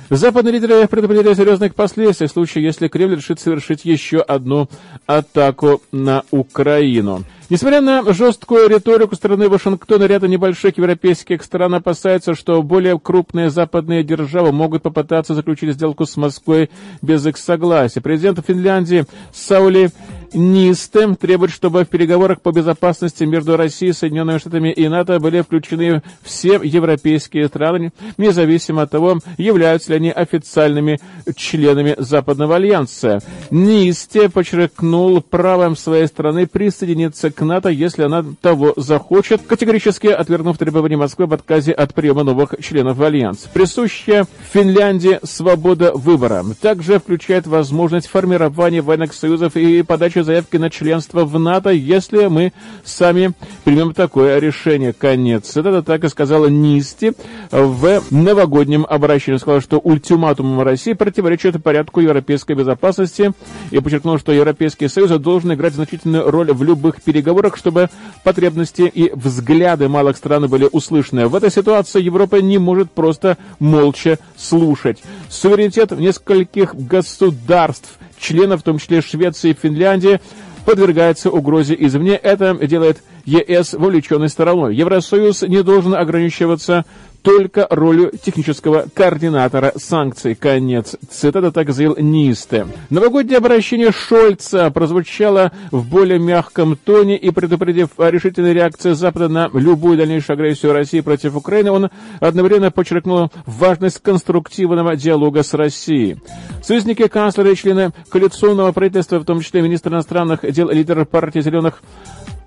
[SPEAKER 2] Западные лидеры предупредили о серьезных последствиях в случае, если Кремль решит совершить еще одну атаку на Украину. Несмотря на жесткую риторику страны Вашингтона, ряда небольших европейских стран опасаются, что более крупные западные державы могут попытаться заключить сделку с Москвой без их согласия. Президент Финляндии Саули Нисте требует, чтобы в переговорах по безопасности между Россией, Соединенными Штатами и НАТО были включены все европейские страны, независимо от того, являются ли они официальными членами Западного альянса. Нисте подчеркнул правом своей страны присоединиться к НАТО, если она того захочет, категорически отвергнув требования Москвы об отказе от приема новых членов Альянса. Присущая Финляндии свобода выбора также включает возможность формирования военных союзов и подачи заявки на членство в НАТО, если мы сами примем такое решение. Конец. Это так и сказала Нисти в новогоднем обращении. Сказала, что ультиматум России противоречит порядку европейской безопасности и подчеркнула, что Европейский Союз должен играть значительную роль в любых переговорах, чтобы потребности и взгляды малых стран были услышаны. В этой ситуации Европа не может просто молча слушать. Суверенитет нескольких государств членов, в том числе Швеции и Финляндии, подвергается угрозе извне. Это делает ЕС вовлеченной стороной. Евросоюз не должен ограничиваться только ролью технического координатора санкций. Конец цитата так заявил Нисте. Новогоднее обращение Шольца прозвучало в более мягком тоне и предупредив о решительной реакции Запада на любую дальнейшую агрессию России против Украины, он одновременно подчеркнул важность конструктивного диалога с Россией. Союзники канцлера и члены коалиционного правительства, в том числе министр иностранных дел лидер партии «Зеленых»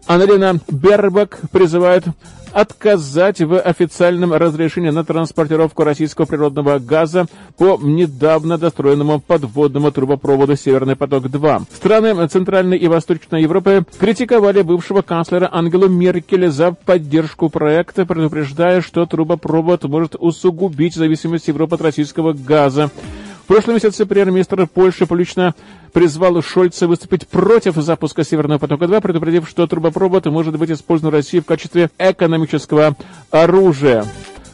[SPEAKER 2] Анна Бербак призывает отказать в официальном разрешении на транспортировку российского природного газа по недавно достроенному подводному трубопроводу «Северный поток-2». Страны Центральной и Восточной Европы критиковали бывшего канцлера Ангелу Меркель за поддержку проекта, предупреждая, что трубопровод может усугубить зависимость Европы от российского газа. Прошлом месяце премьер-министр Польши публично призвал Шольца выступить против запуска Северного потока-2, предупредив, что трубопровод может быть использован в России в качестве экономического оружия.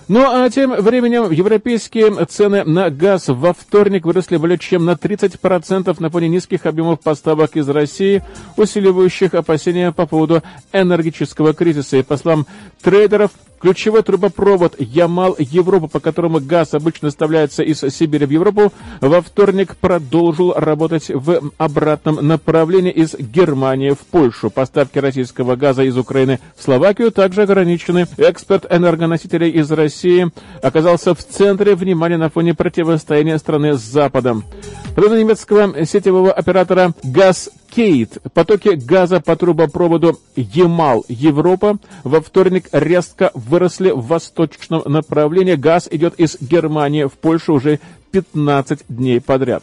[SPEAKER 2] Ну а тем временем европейские цены на газ во вторник выросли более чем на 30% на фоне низких объемов поставок из России, усиливающих опасения по поводу энергетического кризиса. И по словам трейдеров, Ключевой трубопровод Ямал-Европа, по которому газ обычно доставляется из Сибири в Европу, во вторник продолжил работать в обратном направлении из Германии в Польшу. Поставки российского газа из Украины в Словакию также ограничены. Эксперт энергоносителей из России оказался в центре внимания на фоне противостояния страны с Западом. По немецкого сетевого оператора «Газ Кейт. Потоки газа по трубопроводу Ямал-Европа во вторник резко выросли в восточном направлении. Газ идет из Германии в Польшу уже 15 дней подряд.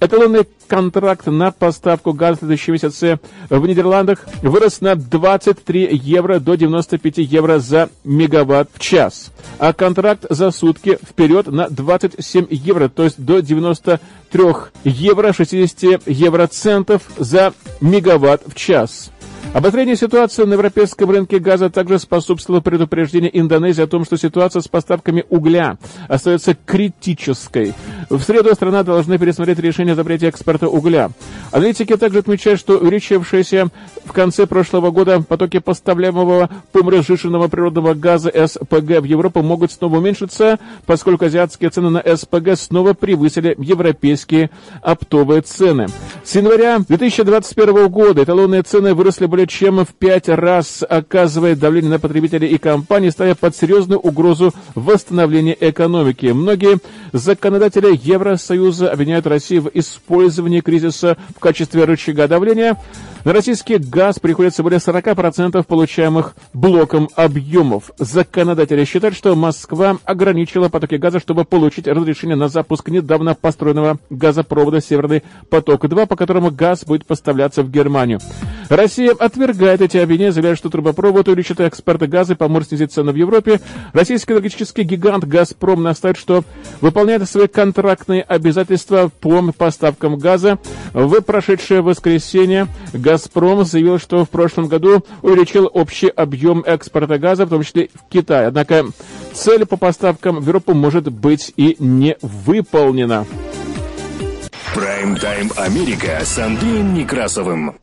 [SPEAKER 2] Эталонный контракт на поставку газа в следующем месяце в Нидерландах вырос на 23 евро до 95 евро за мегаватт в час, а контракт за сутки вперед на 27 евро, то есть до 93 евро 60 евроцентов за мегаватт в час. Обострение ситуации на европейском рынке газа также способствовало предупреждению Индонезии о том, что ситуация с поставками угля остается критической. В среду страна должна пересмотреть решение о запрете экспорта угля. Аналитики также отмечают, что увеличившиеся в конце прошлого года потоки поставляемого помразжиженного природного газа СПГ в Европу могут снова уменьшиться, поскольку азиатские цены на СПГ снова превысили европейские оптовые цены. С января 2021 года эталонные цены выросли более более чем в пять раз оказывает давление на потребителей и компании, ставя под серьезную угрозу восстановления экономики. Многие законодатели Евросоюза обвиняют Россию в использовании кризиса в качестве рычага давления. На российский газ приходится более 40% получаемых блоком объемов. Законодатели считают, что Москва ограничила потоки газа, чтобы получить разрешение на запуск недавно построенного газопровода «Северный поток-2», по которому газ будет поставляться в Германию. Россия отвергает эти обвинения, заявляя, что трубопровод увеличит экспорт газа и поможет снизить цену в Европе. Российский энергетический гигант «Газпром» настаивает, что выполняет свои контрактные обязательства по поставкам газа. В прошедшее воскресенье «Газпром» заявил, что в прошлом году увеличил общий объем экспорта газа, в том числе в Китай. Однако цель по поставкам в Европу может быть и не выполнена.
[SPEAKER 1] Прайм-тайм Америка с Андреем Некрасовым.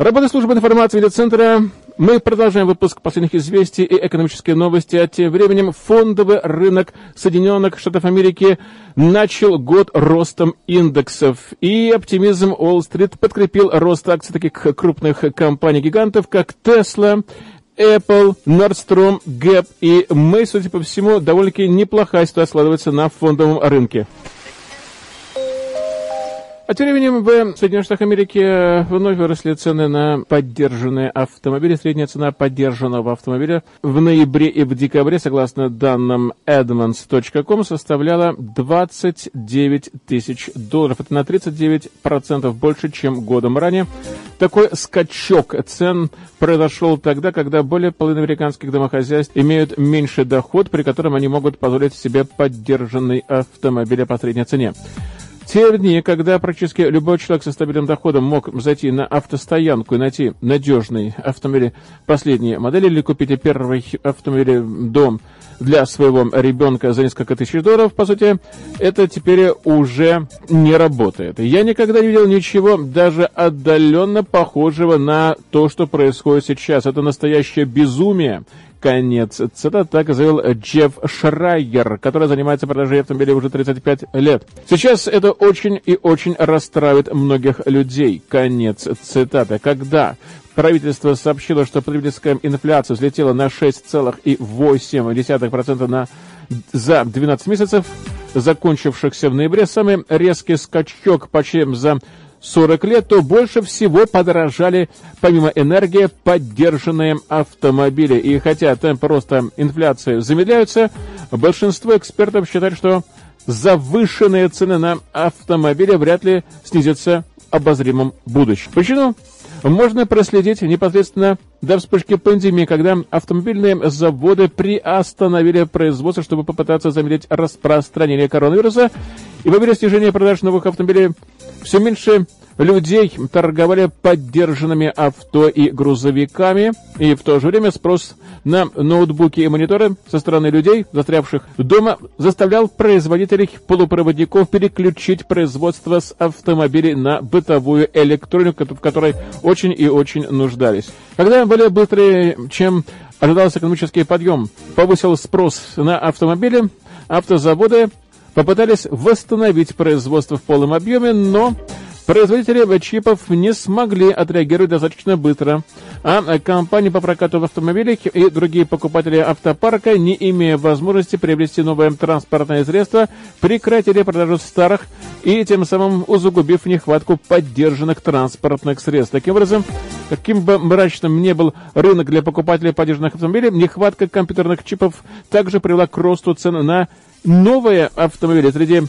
[SPEAKER 2] Работа службы информации медиацентра. Мы продолжаем выпуск последних известий и экономические новости. А тем временем фондовый рынок Соединенных Штатов Америки начал год ростом индексов. И оптимизм Уолл-стрит подкрепил рост акций таких крупных компаний-гигантов, как Tesla, Apple, Nordstrom, Gap и May, судя по всему, довольно-таки неплохая ситуация складывается на фондовом рынке. А тем временем в Соединенных Штатах Америки вновь выросли цены на поддержанные автомобили. Средняя цена поддержанного автомобиля в ноябре и в декабре, согласно данным Edmunds.com, составляла 29 тысяч долларов. Это на 39% больше, чем годом ранее. Такой скачок цен произошел тогда, когда более половины американских домохозяйств имеют меньший доход, при котором они могут позволить себе поддержанный автомобиль по средней цене те дни, когда практически любой человек со стабильным доходом мог зайти на автостоянку и найти надежный автомобиль последней модели или купить первый автомобиль дом для своего ребенка за несколько тысяч долларов, по сути, это теперь уже не работает. Я никогда не видел ничего даже отдаленно похожего на то, что происходит сейчас. Это настоящее безумие, Конец цитаты, так заявил Джефф Шрайер, который занимается продажей автомобилей уже 35 лет. Сейчас это очень и очень расстраивает многих людей. Конец цитаты. Когда правительство сообщило, что потребительская инфляция взлетела на 6,8% на, за 12 месяцев, закончившихся в ноябре, самый резкий скачок почти за 40 лет, то больше всего подорожали, помимо энергии, поддержанные автомобили. И хотя темпы роста инфляции замедляются, большинство экспертов считают, что завышенные цены на автомобили вряд ли снизятся в обозримом будущем. Почему? можно проследить непосредственно до вспышки пандемии, когда автомобильные заводы приостановили производство, чтобы попытаться замедлить распространение коронавируса. И по мере снижения продаж новых автомобилей все меньше людей торговали поддержанными авто и грузовиками, и в то же время спрос на ноутбуки и мониторы со стороны людей, застрявших дома, заставлял производителей полупроводников переключить производство с автомобилей на бытовую электронику, в которой очень и очень нуждались. Когда более быстрый, чем ожидался экономический подъем, повысил спрос на автомобили, автозаводы попытались восстановить производство в полном объеме, но Производители чипов не смогли отреагировать достаточно быстро, а компании по прокату автомобилей и другие покупатели автопарка, не имея возможности приобрести новое транспортное средство, прекратили продажу старых и тем самым усугубив нехватку поддержанных транспортных средств. Таким образом, каким бы мрачным ни был рынок для покупателей поддержанных автомобилей, нехватка компьютерных чипов также привела к росту цен на новые автомобили. Среди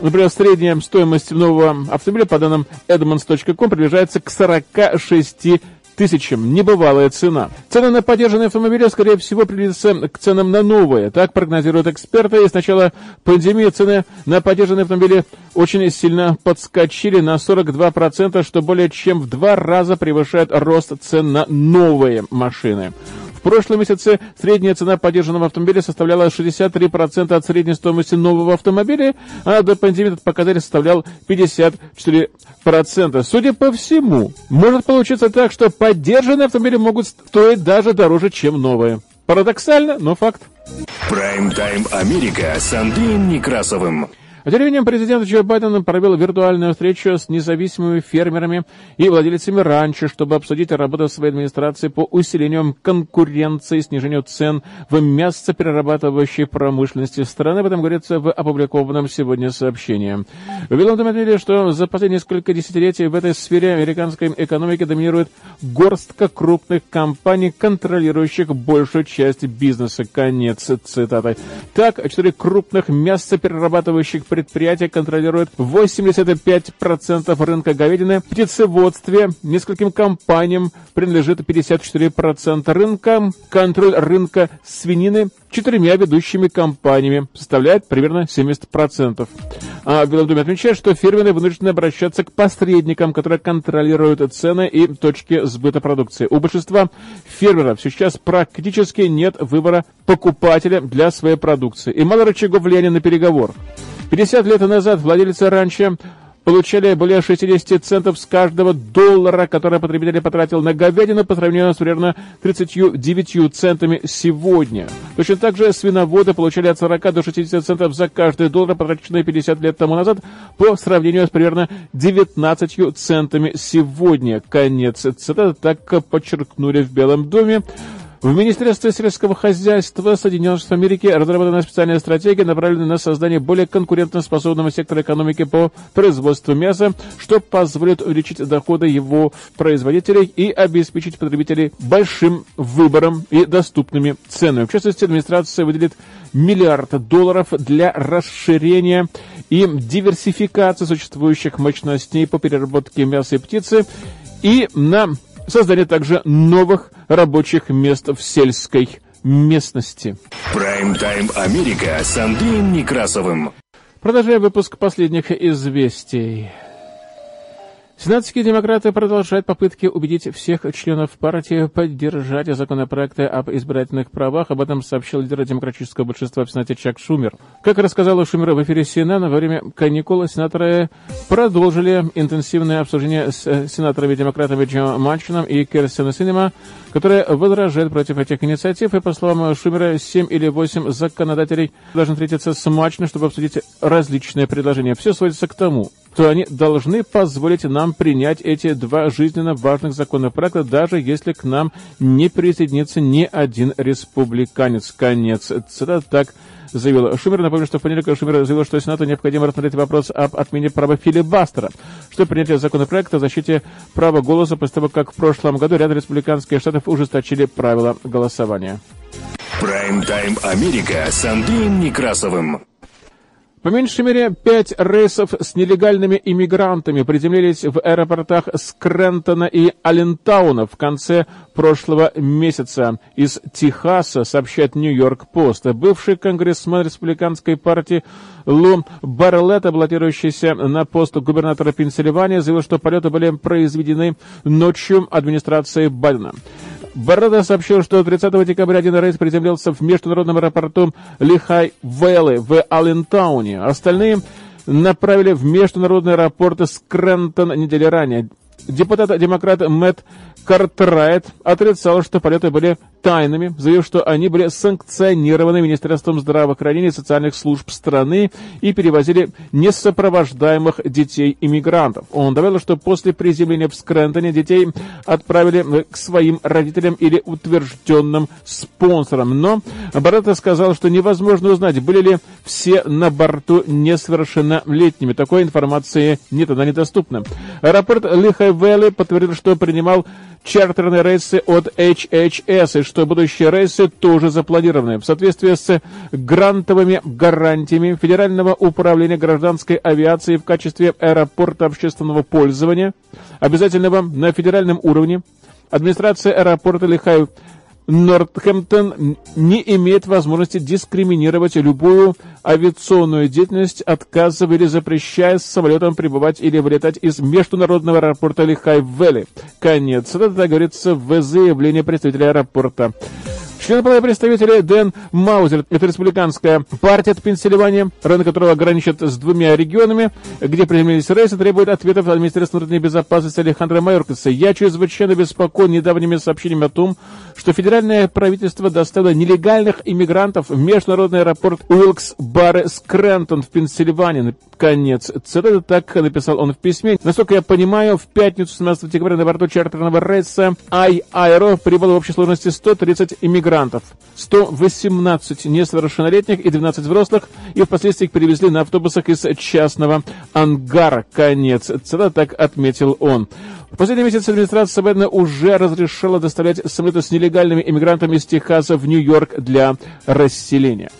[SPEAKER 2] Например, средняя стоимость нового автомобиля, по данным Edmunds.com, приближается к 46 тысячам. Небывалая цена. Цены на поддержанные автомобили, скорее всего, приблизятся к ценам на новые. Так прогнозируют эксперты. И с начала пандемии цены на поддержанные автомобили очень сильно подскочили на 42%, что более чем в два раза превышает рост цен на новые машины. В прошлом месяце средняя цена поддержанного автомобиля составляла 63% от средней стоимости нового автомобиля, а до пандемии этот показатель составлял 54%. Судя по всему, может получиться так, что поддержанные автомобили могут стоить даже дороже, чем новые. Парадоксально, но факт.
[SPEAKER 1] Прайм-тайм Америка с Андреем Некрасовым.
[SPEAKER 2] Тем временем президент Джо Байден провел виртуальную встречу с независимыми фермерами и владельцами ранчо, чтобы обсудить работу своей администрации по усилению конкуренции и снижению цен в мясоперерабатывающей промышленности страны. Об этом говорится в опубликованном сегодня сообщении. В Белом отметили, что за последние несколько десятилетий в этой сфере американской экономики доминирует горстка крупных компаний, контролирующих большую часть бизнеса. Конец цитаты. Так, четыре крупных мясоперерабатывающих предприятия предприятие контролирует 85% рынка говядины. В птицеводстве нескольким компаниям принадлежит 54% рынка. Контроль рынка свинины четырьмя ведущими компаниями составляет примерно 70%. А в Белом доме отмечают, что фирмены вынуждены обращаться к посредникам, которые контролируют цены и точки сбыта продукции. У большинства фермеров сейчас практически нет выбора покупателя для своей продукции и мало рычагов влияния на переговор. 50 лет назад владельцы ранчо получали более 60 центов с каждого доллара, который потребитель потратил на говядину по сравнению с примерно 39 центами сегодня. Точно так же свиноводы получали от 40 до 60 центов за каждый доллар, потраченный 50 лет тому назад, по сравнению с примерно 19 центами сегодня. Конец цитаты так подчеркнули в Белом доме. В Министерстве сельского хозяйства Соединенных Штатов Америки разработана специальная стратегия, направленная на создание более конкурентоспособного сектора экономики по производству мяса, что позволит увеличить доходы его производителей и обеспечить потребителей большим выбором и доступными ценами. В частности, администрация выделит миллиард долларов для расширения и диверсификации существующих мощностей по переработке мяса и птицы и на создание также новых рабочих мест в сельской местности.
[SPEAKER 1] Прайм-тайм Америка с Андреем Некрасовым.
[SPEAKER 2] Продолжаем выпуск последних известий. Сенатские демократы продолжают попытки убедить всех членов партии поддержать законопроекты об избирательных правах. Об этом сообщил лидер демократического большинства в Сенате Чак Шумер. Как рассказал Шумер в эфире CNN, во время каникул сенаторы продолжили интенсивное обсуждение с сенаторами-демократами Джо Манчином и Керстен Синема, которые возражают против этих инициатив. И, по словам Шумера, 7 или 8 законодателей должны встретиться с Манчином, чтобы обсудить различные предложения. Все сводится к тому, что они должны позволить нам принять эти два жизненно важных законопроекта, даже если к нам не присоединится ни один республиканец. Конец. Цитата так заявил Шумер. Напомню, что в понедельник Шумер заявил, что Сенату необходимо рассмотреть вопрос об отмене права филибастера, что принятие законопроекта о защите права голоса после того, как в прошлом году ряд республиканских штатов ужесточили правила голосования.
[SPEAKER 1] Прайм-тайм Америка с Андреем Некрасовым.
[SPEAKER 2] По меньшей мере, пять рейсов с нелегальными иммигрантами приземлились в аэропортах Скрентона и Аллентауна в конце прошлого месяца. Из Техаса, сообщает Нью-Йорк-Пост, бывший конгрессмен республиканской партии Лу Барлетт, баллотирующийся на пост губернатора Пенсильвании, заявил, что полеты были произведены ночью администрации Байдена. Борода сообщил, что 30 декабря один рейс приземлился в международном аэропорту Лихай-Вэлли в Аллентауне. Остальные направили в международный аэропорт Скрентон недели ранее. Депутат-демократ Мэтт Картрайт отрицал, что полеты были тайными, заявив, что они были санкционированы Министерством здравоохранения и социальных служб страны и перевозили несопровождаемых детей-иммигрантов. Он добавил, что после приземления в Скрентоне детей отправили к своим родителям или утвержденным спонсорам. Но Барретта сказал, что невозможно узнать, были ли все на борту несовершеннолетними. Такой информации нет, она недоступна. Аэропорт Лихай-Вэлли подтвердил, что принимал чартерные рейсы от HHS, и что будущие рейсы тоже запланированы. В соответствии с грантовыми гарантиями Федерального управления гражданской авиации в качестве аэропорта общественного пользования, обязательного на федеральном уровне, администрация аэропорта Лихай Нортхэмптон не имеет возможности дискриминировать любую авиационную деятельность, отказывая или запрещая самолетам прибывать или вылетать из международного аэропорта Лихай-Вэлли. Конец. Это говорится в заявлении представителя аэропорта. Член Палаты представителей Дэн Маузер, это республиканская партия от Пенсильвании, район которого граничит с двумя регионами, где приземлились рейсы, требует ответов от Министерства внутренней безопасности Алехандро Майоркаса. Я чрезвычайно беспокоен недавними сообщениями о том, что федеральное правительство доставило нелегальных иммигрантов в международный аэропорт Уилкс Барре Скрентон в Пенсильвании. Конец цитаты, так написал он в письме. Насколько я понимаю, в пятницу 17 декабря на борту чартерного рейса Ай Аэро прибыло в общей сложности 130 иммигрантов, 118 несовершеннолетних и 12 взрослых, и впоследствии их перевезли на автобусах из частного ангара. Конец цитаты, так отметил он. В последний месяц администрация Байдена уже разрешила доставлять самолеты с нелегальными иммигрантами из Техаса в Нью-Йорк для расселения.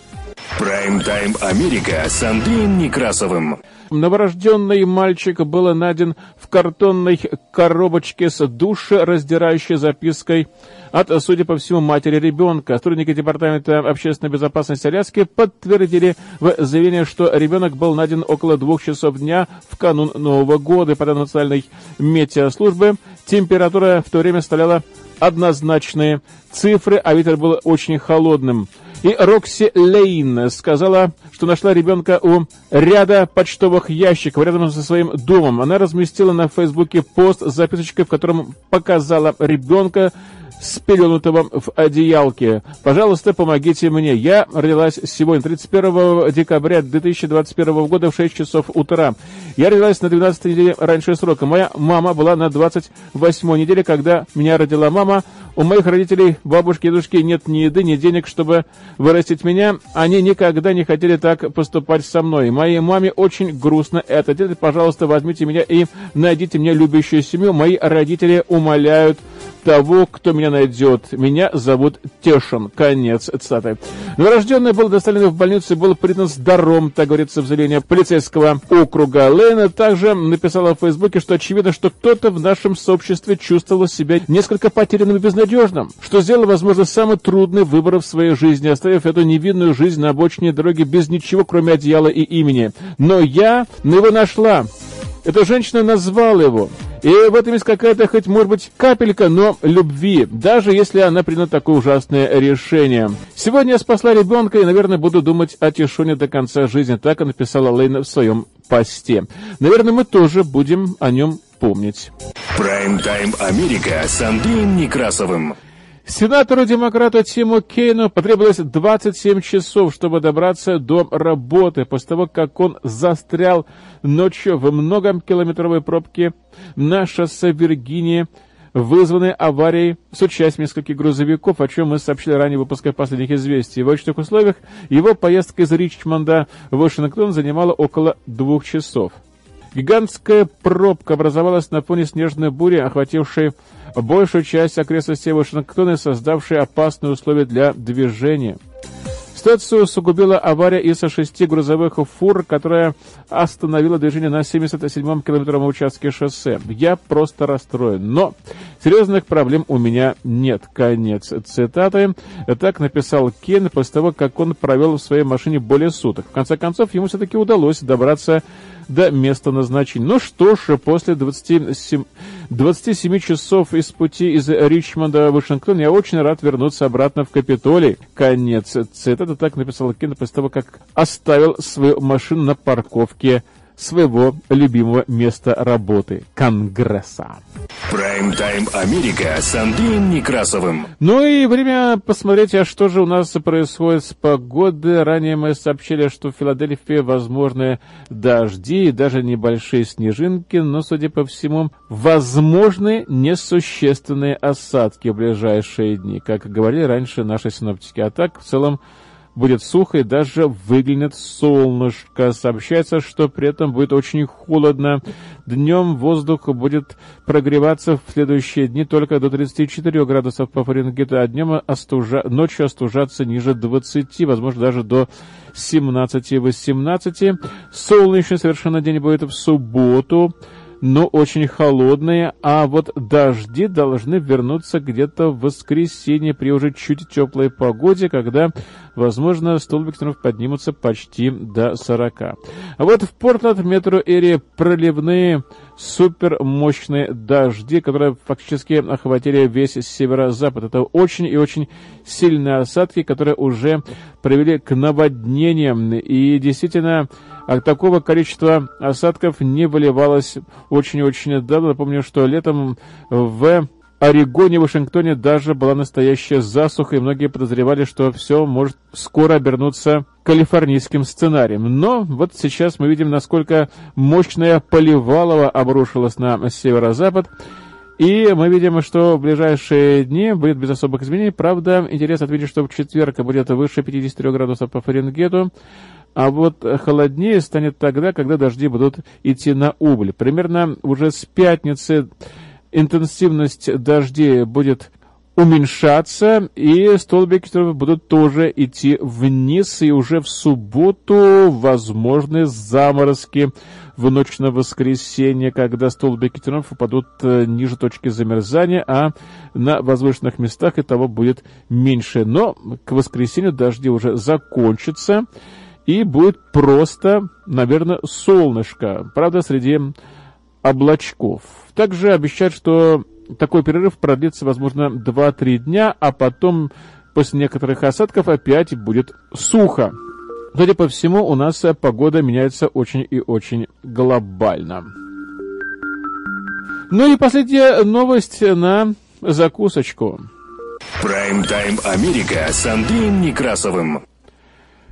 [SPEAKER 1] Прайм-тайм Америка с Андреем Некрасовым.
[SPEAKER 2] Новорожденный мальчик был найден в картонной коробочке с душераздирающей запиской от, судя по всему, матери ребенка. Сотрудники Департамента общественной безопасности Аляски подтвердили в заявлении, что ребенок был найден около двух часов дня в канун Нового года. По данным национальной метеослужбы, температура в то время составляла однозначные цифры, а ветер был очень холодным. И Рокси Лейн сказала, что нашла ребенка у ряда почтовых ящиков рядом со своим домом. Она разместила на Фейсбуке пост с записочкой, в котором показала ребенка спеленутого в одеялке. Пожалуйста, помогите мне. Я родилась сегодня, 31 декабря 2021 года в 6 часов утра. Я родилась на 12 неделе раньше срока. Моя мама была на 28 неделе, когда меня родила мама. У моих родителей, бабушки и дедушки нет ни еды, ни денег, чтобы вырастить меня. Они никогда не хотели так поступать со мной. Моей маме очень грустно это делать. Пожалуйста, возьмите меня и найдите мне любящую семью. Мои родители умоляют того, кто меня найдет. Меня зовут Тешин. Конец цитаты. Новорожденный был доставлен в больницу и был признан здоровым, так говорится в заявлении полицейского округа. Лейна также написала в Фейсбуке, что очевидно, что кто-то в нашем сообществе чувствовал себя несколько потерянным и безнадежным, что сделал, возможно, самый трудный выбор в своей жизни, оставив эту невинную жизнь на обочине дороги без ничего, кроме одеяла и имени. Но я на его нашла. Эта женщина назвала его. И в этом есть какая-то, хоть, может быть, капелька, но любви, даже если она примет такое ужасное решение. Сегодня я спасла ребенка и, наверное, буду думать о Тишоне до конца жизни. Так и написала Лейна в своем посте. Наверное, мы тоже будем о нем помнить.
[SPEAKER 1] Прайм-тайм Америка с Андреем Некрасовым.
[SPEAKER 2] Сенатору-демократу Тиму Кейну потребовалось 27 часов, чтобы добраться до работы, после того, как он застрял ночью в многокилометровой пробке на шоссе Виргинии, вызванной аварией с участием нескольких грузовиков, о чем мы сообщили ранее в выпуске последних известий. В этих условиях его поездка из Ричмонда в Вашингтон занимала около двух часов. Гигантская пробка образовалась на фоне снежной бури, охватившей большую часть окрестностей Вашингтона, создавшей опасные условия для движения. Ситуацию усугубила авария из шести грузовых фур, которая остановила движение на 77-м километровом участке шоссе. Я просто расстроен, но серьезных проблем у меня нет. Конец цитаты. Так написал Кен после того, как он провел в своей машине более суток. В конце концов, ему все-таки удалось добраться до места назначения. Ну что ж, после 27, 27 часов из пути из Ричмонда в Вашингтон я очень рад вернуться обратно в Капитолий. Конец цитаты. Так написал Кен после того, как оставил свою машину на парковке своего любимого места работы – Конгресса.
[SPEAKER 1] Прайм-тайм Америка с Андреем Некрасовым.
[SPEAKER 2] Ну и время посмотреть, а что же у нас происходит с погодой. Ранее мы сообщили, что в Филадельфии возможны дожди и даже небольшие снежинки, но, судя по всему, возможны несущественные осадки в ближайшие дни, как говорили раньше наши синоптики. А так, в целом, будет сухо и даже выглянет солнышко. Сообщается, что при этом будет очень холодно. Днем воздух будет прогреваться в следующие дни только до 34 градусов по Фаренгейту, а днем остужа... ночью остужаться ниже 20, возможно, даже до 17-18. Солнечный совершенно день будет в субботу. Но очень холодные, а вот дожди должны вернуться где-то в воскресенье при уже чуть теплой погоде, когда, возможно, столбики поднимутся почти до 40. А вот в Портленд метро Эри проливные супермощные дожди, которые фактически охватили весь северо-запад. Это очень и очень сильные осадки, которые уже привели к наводнениям. И действительно, от такого количества осадков не выливалось очень-очень давно. Напомню, что летом в Орегоне, Вашингтоне даже была настоящая засуха, и многие подозревали, что все может скоро обернуться калифорнийским сценарием. Но вот сейчас мы видим, насколько мощная поливалова обрушилась на северо-запад. И мы видим, что в ближайшие дни будет без особых изменений. Правда, интересно отметить, что в четверг будет выше 53 градусов по Фаренгету, а вот холоднее станет тогда, когда дожди будут идти на убыль. Примерно уже с пятницы интенсивность дождей будет уменьшаться, и столбики будут тоже идти вниз, и уже в субботу возможны заморозки в ночь на воскресенье, когда столбики термов упадут э, ниже точки замерзания, а на возвышенных местах и того будет меньше. Но к воскресенью дожди уже закончатся, и будет просто, наверное, солнышко. Правда, среди облачков. Также обещают, что такой перерыв продлится, возможно, 2-3 дня, а потом после некоторых осадков опять будет сухо. Судя по всему, у нас погода меняется очень и очень глобально. Ну и последняя новость на закусочку.
[SPEAKER 1] Прайм-тайм Америка с Андреем Некрасовым.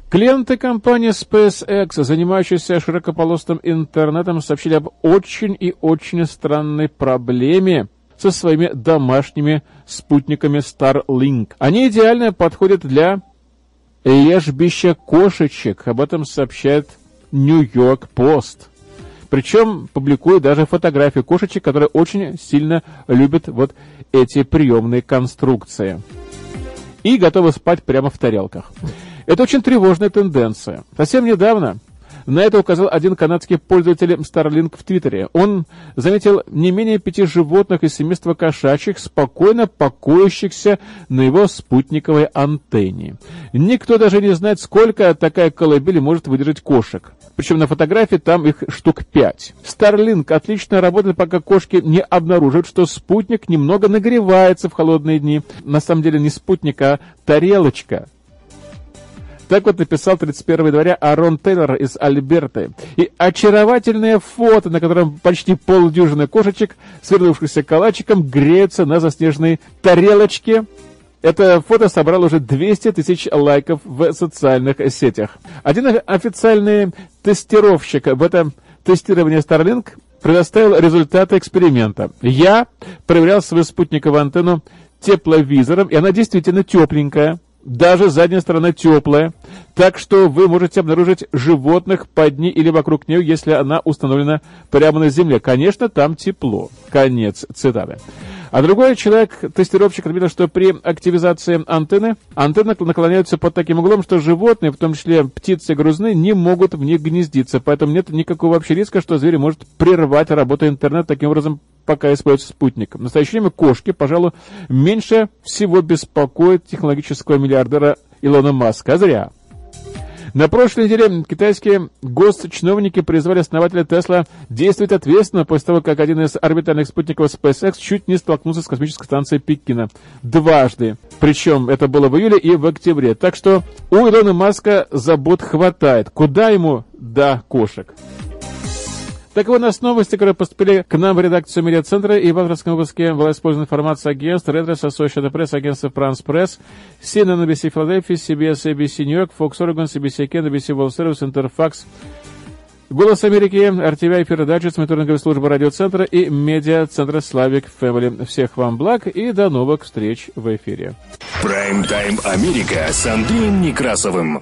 [SPEAKER 2] Клиенты компании SpaceX, занимающиеся широкополосным интернетом, сообщили об очень и очень странной проблеме со своими домашними спутниками Starlink. Они идеально подходят для лежбища кошечек. Об этом сообщает Нью-Йорк Пост. Причем публикует даже фотографии кошечек, которые очень сильно любят вот эти приемные конструкции. И готовы спать прямо в тарелках. Это очень тревожная тенденция. Совсем недавно на это указал один канадский пользователь Starlink в Твиттере. Он заметил не менее пяти животных из семейства кошачьих, спокойно покоящихся на его спутниковой антенне. Никто даже не знает, сколько такая колыбель может выдержать кошек. Причем на фотографии там их штук пять. Starlink отлично работает, пока кошки не обнаружат, что спутник немного нагревается в холодные дни. На самом деле не спутник, а тарелочка так вот написал 31 января Арон Тейлор из Альберты. И очаровательное фото, на котором почти полдюжины кошечек, свернувшихся калачиком, греются на заснеженной тарелочке. Это фото собрало уже 200 тысяч лайков в социальных сетях. Один официальный тестировщик в этом тестировании Starlink предоставил результаты эксперимента. Я проверял свою спутниковую антенну тепловизором, и она действительно тепленькая даже задняя сторона теплая, так что вы можете обнаружить животных под ней или вокруг нее, если она установлена прямо на земле. Конечно, там тепло. Конец цитаты. А другой человек, тестировщик, отметил, что при активизации антенны, антенны наклоняются под таким углом, что животные, в том числе птицы и грузны, не могут в них гнездиться. Поэтому нет никакого вообще риска, что зверь может прервать работу интернета, таким образом пока используется спутник. В настоящее время кошки, пожалуй, меньше всего беспокоят технологического миллиардера Илона Маска. зря. На прошлой неделе китайские госчиновники призвали основателя Тесла действовать ответственно после того, как один из орбитальных спутников SpaceX чуть не столкнулся с космической станцией Пекина. Дважды. Причем это было в июле и в октябре. Так что у Илона Маска забот хватает. Куда ему до кошек? Так вот, у нас новости, которые поступили к нам в редакцию медиацентра и в авторском выпуске была использована информация агентств Redress, Associated Press, агентства France Press, CNN, NBC Philadelphia, CBS, ABC New York, Fox Oregon, CBC Ken, NBC World Service, Interfax, Голос Америки, RTVI, передача, мониторинговая служба радиоцентра и медиа-центра Славик Family. Всех вам благ и до новых встреч в эфире.
[SPEAKER 1] Прайм-тайм Америка с Андреем Некрасовым.